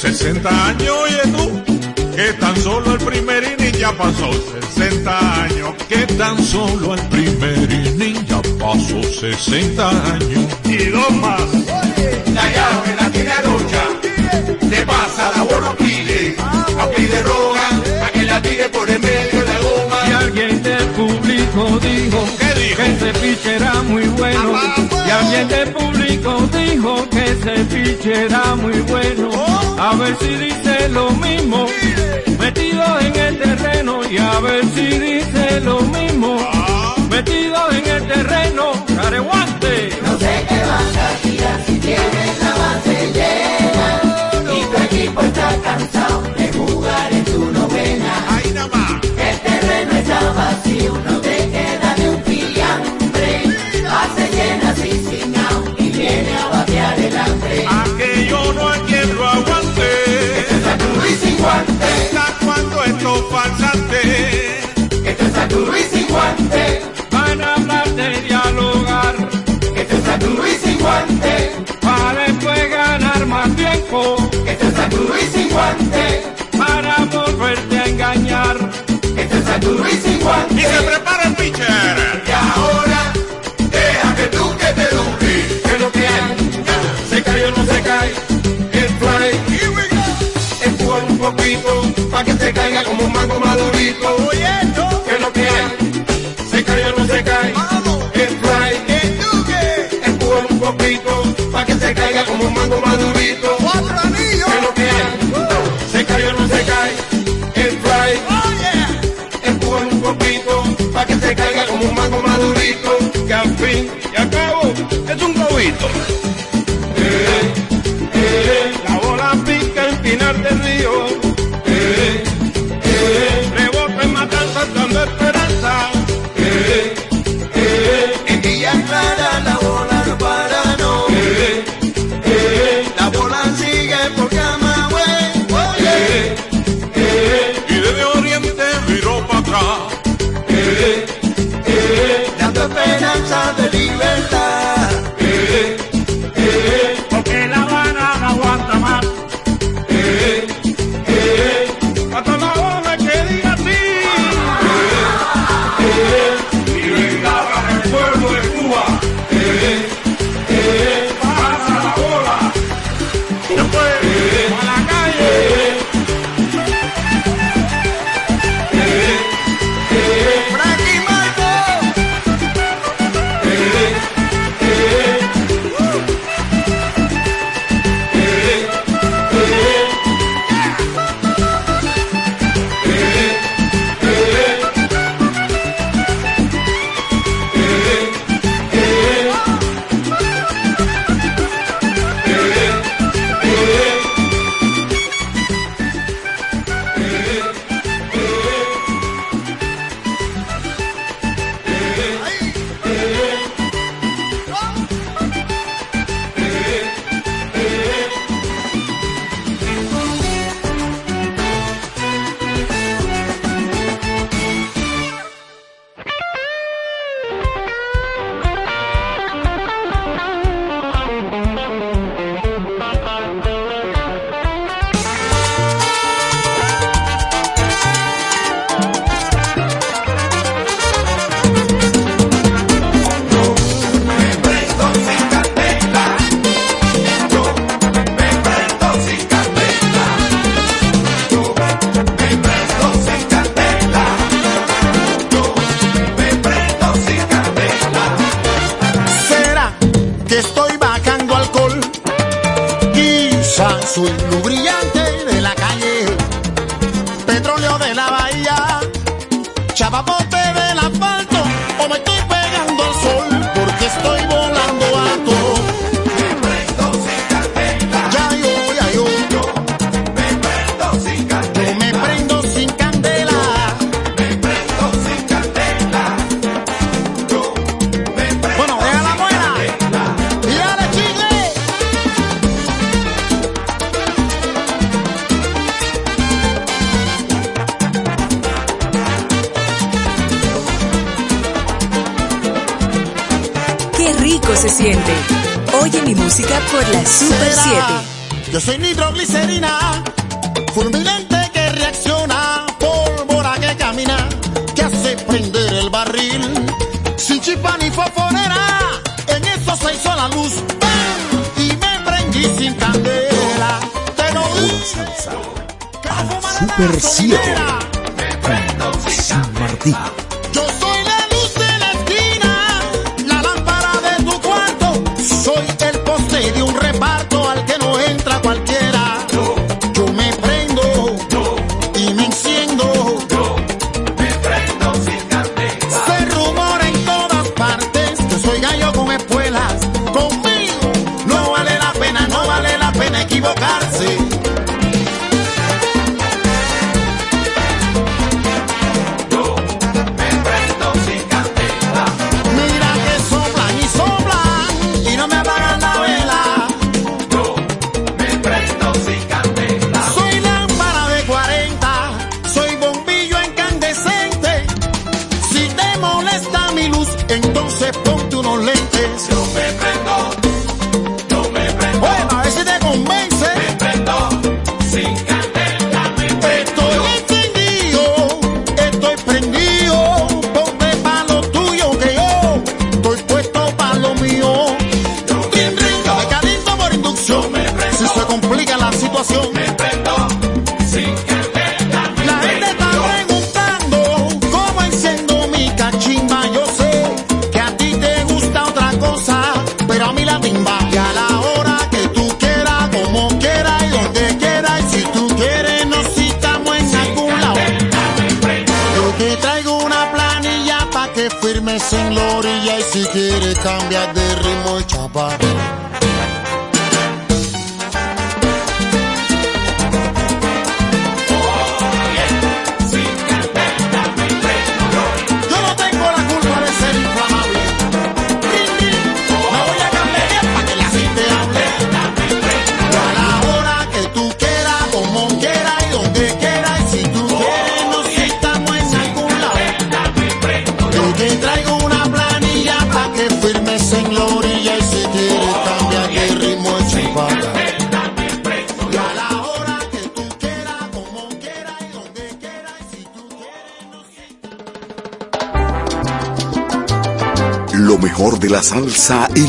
60 años, oye tú. Que tan solo el primer inning ya pasó 60 años. Que tan solo el primer inning ya pasó 60 años. Y dos más. La llave la tiene Arocha. Le pasa la bola a Pide. A Pide roga. A que la tire por público dijo que ese pitcher era muy bueno. Y alguien del público dijo que ese pitcher era muy bueno. A ver si dice lo mismo. Metido en el terreno y a ver si dice lo mismo. Metido en el terreno, careguante. No sé qué vas a tirar si tienes la base llena y tu equipo está cansado de jugar en tu novena. El terreno está vacío, no sin guante. Para volverte a engañar. Esto es San Luis sin guante. Y se prepara el pitcher. Y ahora, deja que tú que te dure. Que lo que hay, se cae o no se cae. El fly, empuja un poquito, pa' que se caiga como un mango madurito. Es Super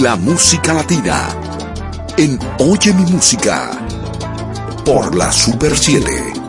la música latina en Oye mi música por la Super 7.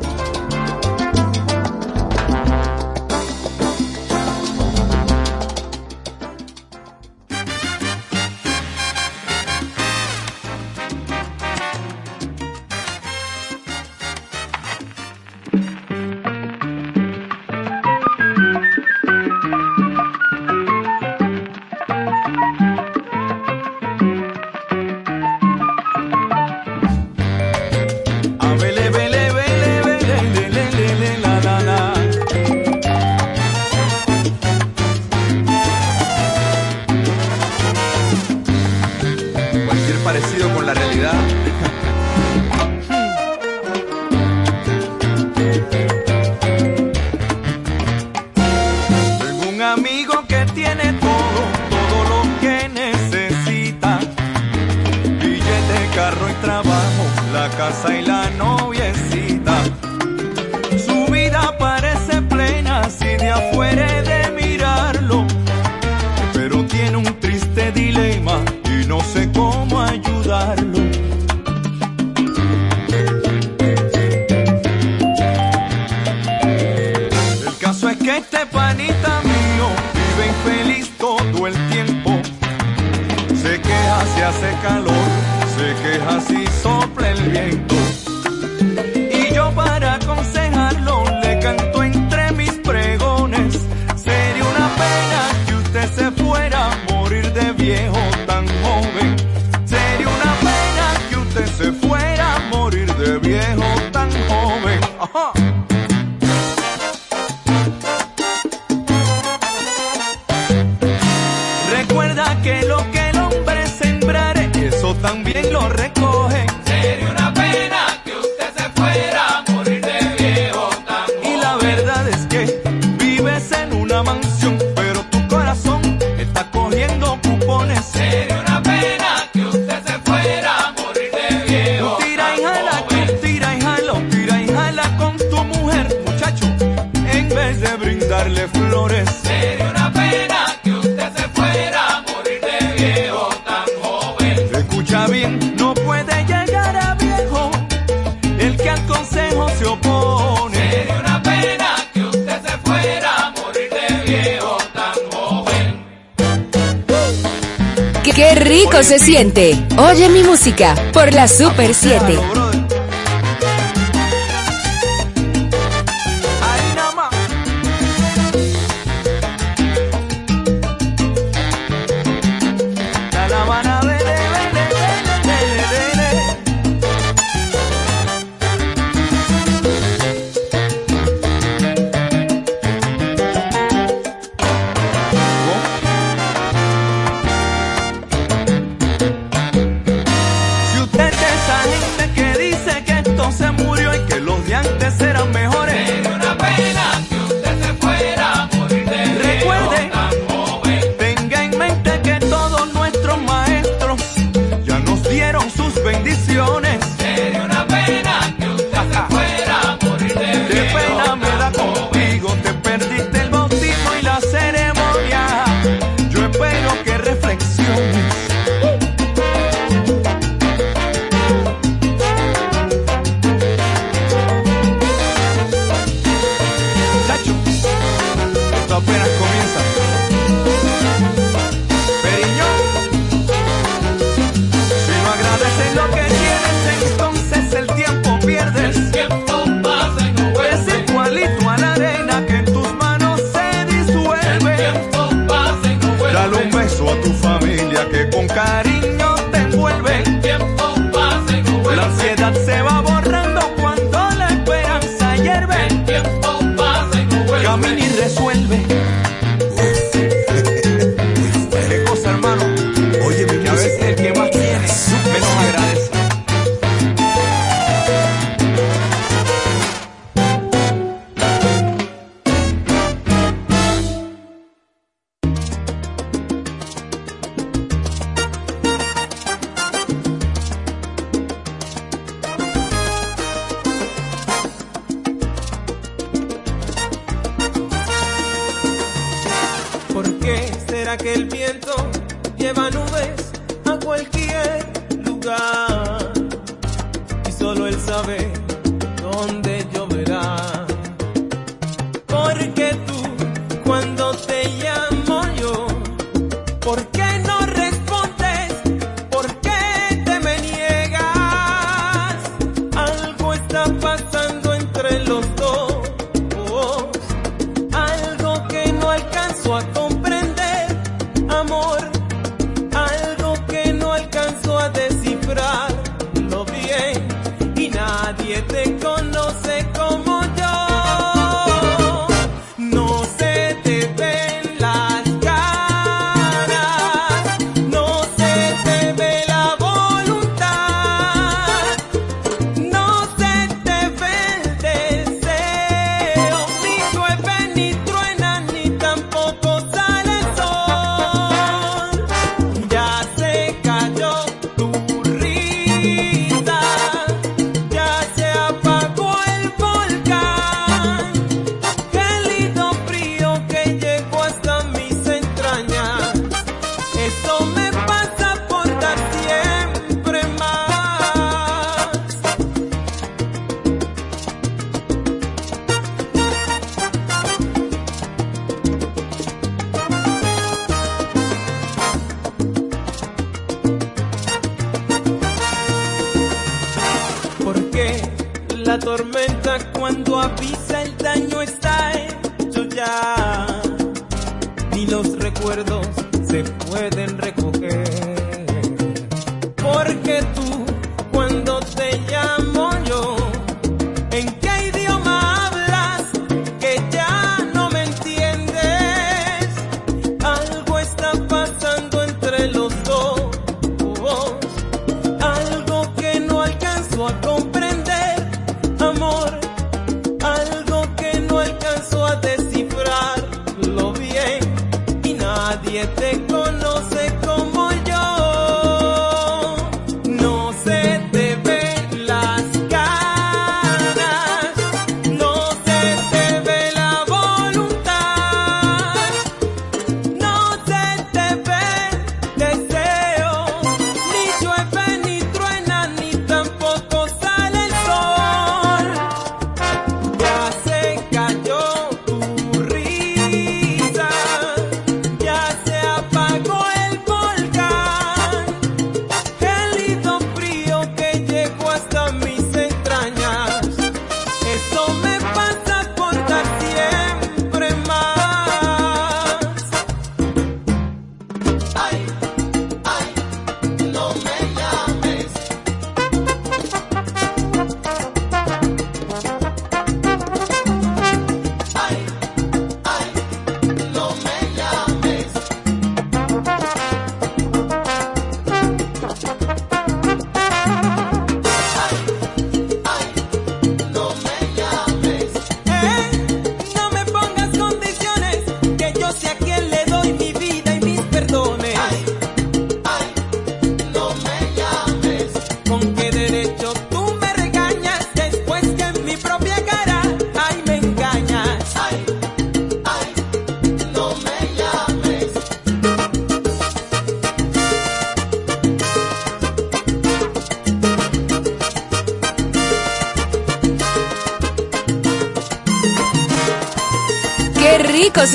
flores. Sería una pena que usted se fuera a morir de viejo tan joven. Escucha bien, no puede llegar a viejo el que al consejo se opone. Sería una pena que usted se fuera a morir de viejo tan joven. Qué, rico Oye, se siente. Oye mi música por la Super 7.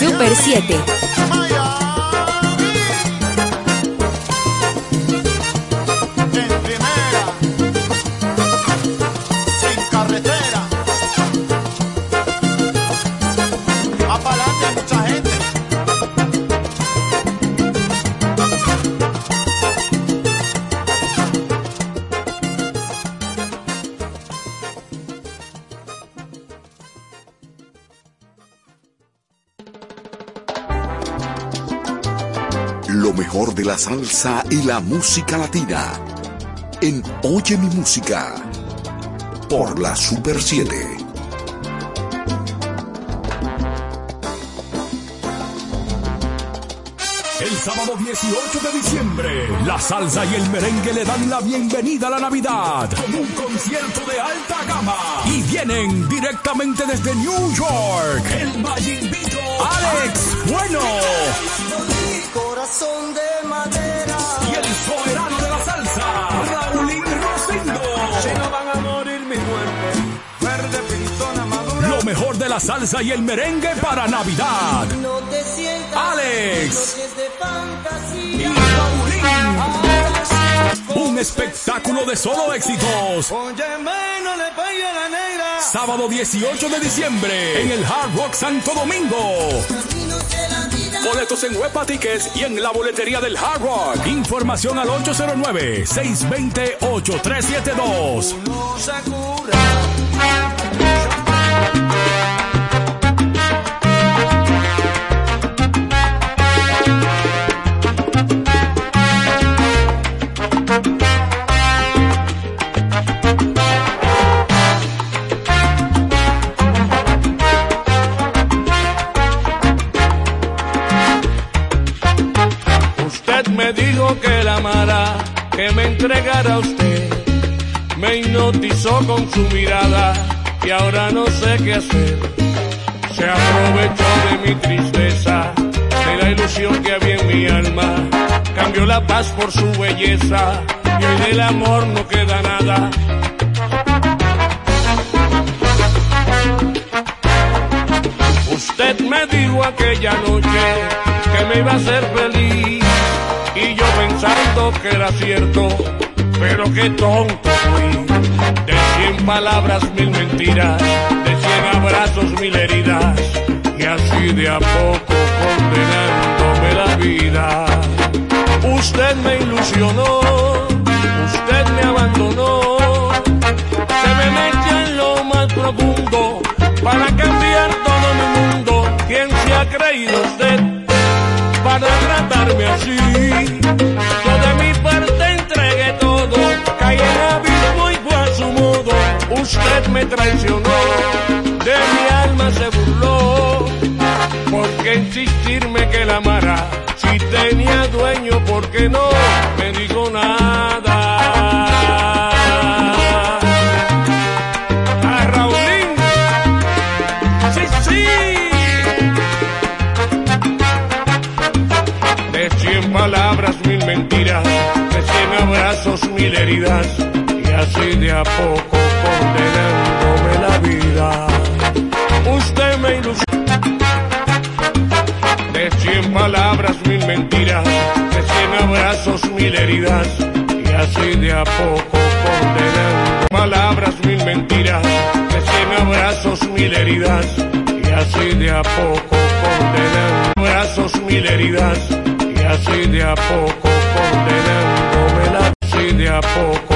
Super 7. y la música latina en Oye mi música por la Super 7. El sábado 18 de diciembre, la salsa y el merengue le dan la bienvenida a la Navidad con un concierto de alta gama. Y vienen directamente desde New York, el Alex Bueno. de la salsa y el merengue para Navidad. No te sientas Alex y Un espectáculo de solo éxitos. Sábado 18 de diciembre en el Hard Rock Santo Domingo. Boletos en Huepa y en la boletería del Hard Rock. Información al 809 620 8372. hipnotizó con su mirada y ahora no sé qué hacer. Se aprovechó de mi tristeza, de la ilusión que había en mi alma, cambió la paz por su belleza y hoy del amor no queda nada. Usted me dijo aquella noche que me iba a hacer feliz y yo pensando que era cierto, pero qué tonto fui. Palabras mil mentiras, de cien abrazos mil heridas y así de a poco condenándome la vida. Usted me ilusionó, usted me abandonó, se me metió en lo más profundo para cambiar todo mi mundo. ¿Quién se ha creído usted para tratarme así? Usted me traicionó, de mi alma se burló, porque insistirme que la amara. Si tenía dueño, ¿por qué no me dijo nada? A Raulín, sí, sí. De cien palabras, mil mentiras, de cien abrazos, mil heridas, y así de a poco condenándome abrazos, mil heridas, y así de a poco condenando. Palabras, mil mentiras, de cien abrazos, mil heridas, y así de a poco condenando. Abrazos, mil heridas, y así de a poco condenándome la así de a poco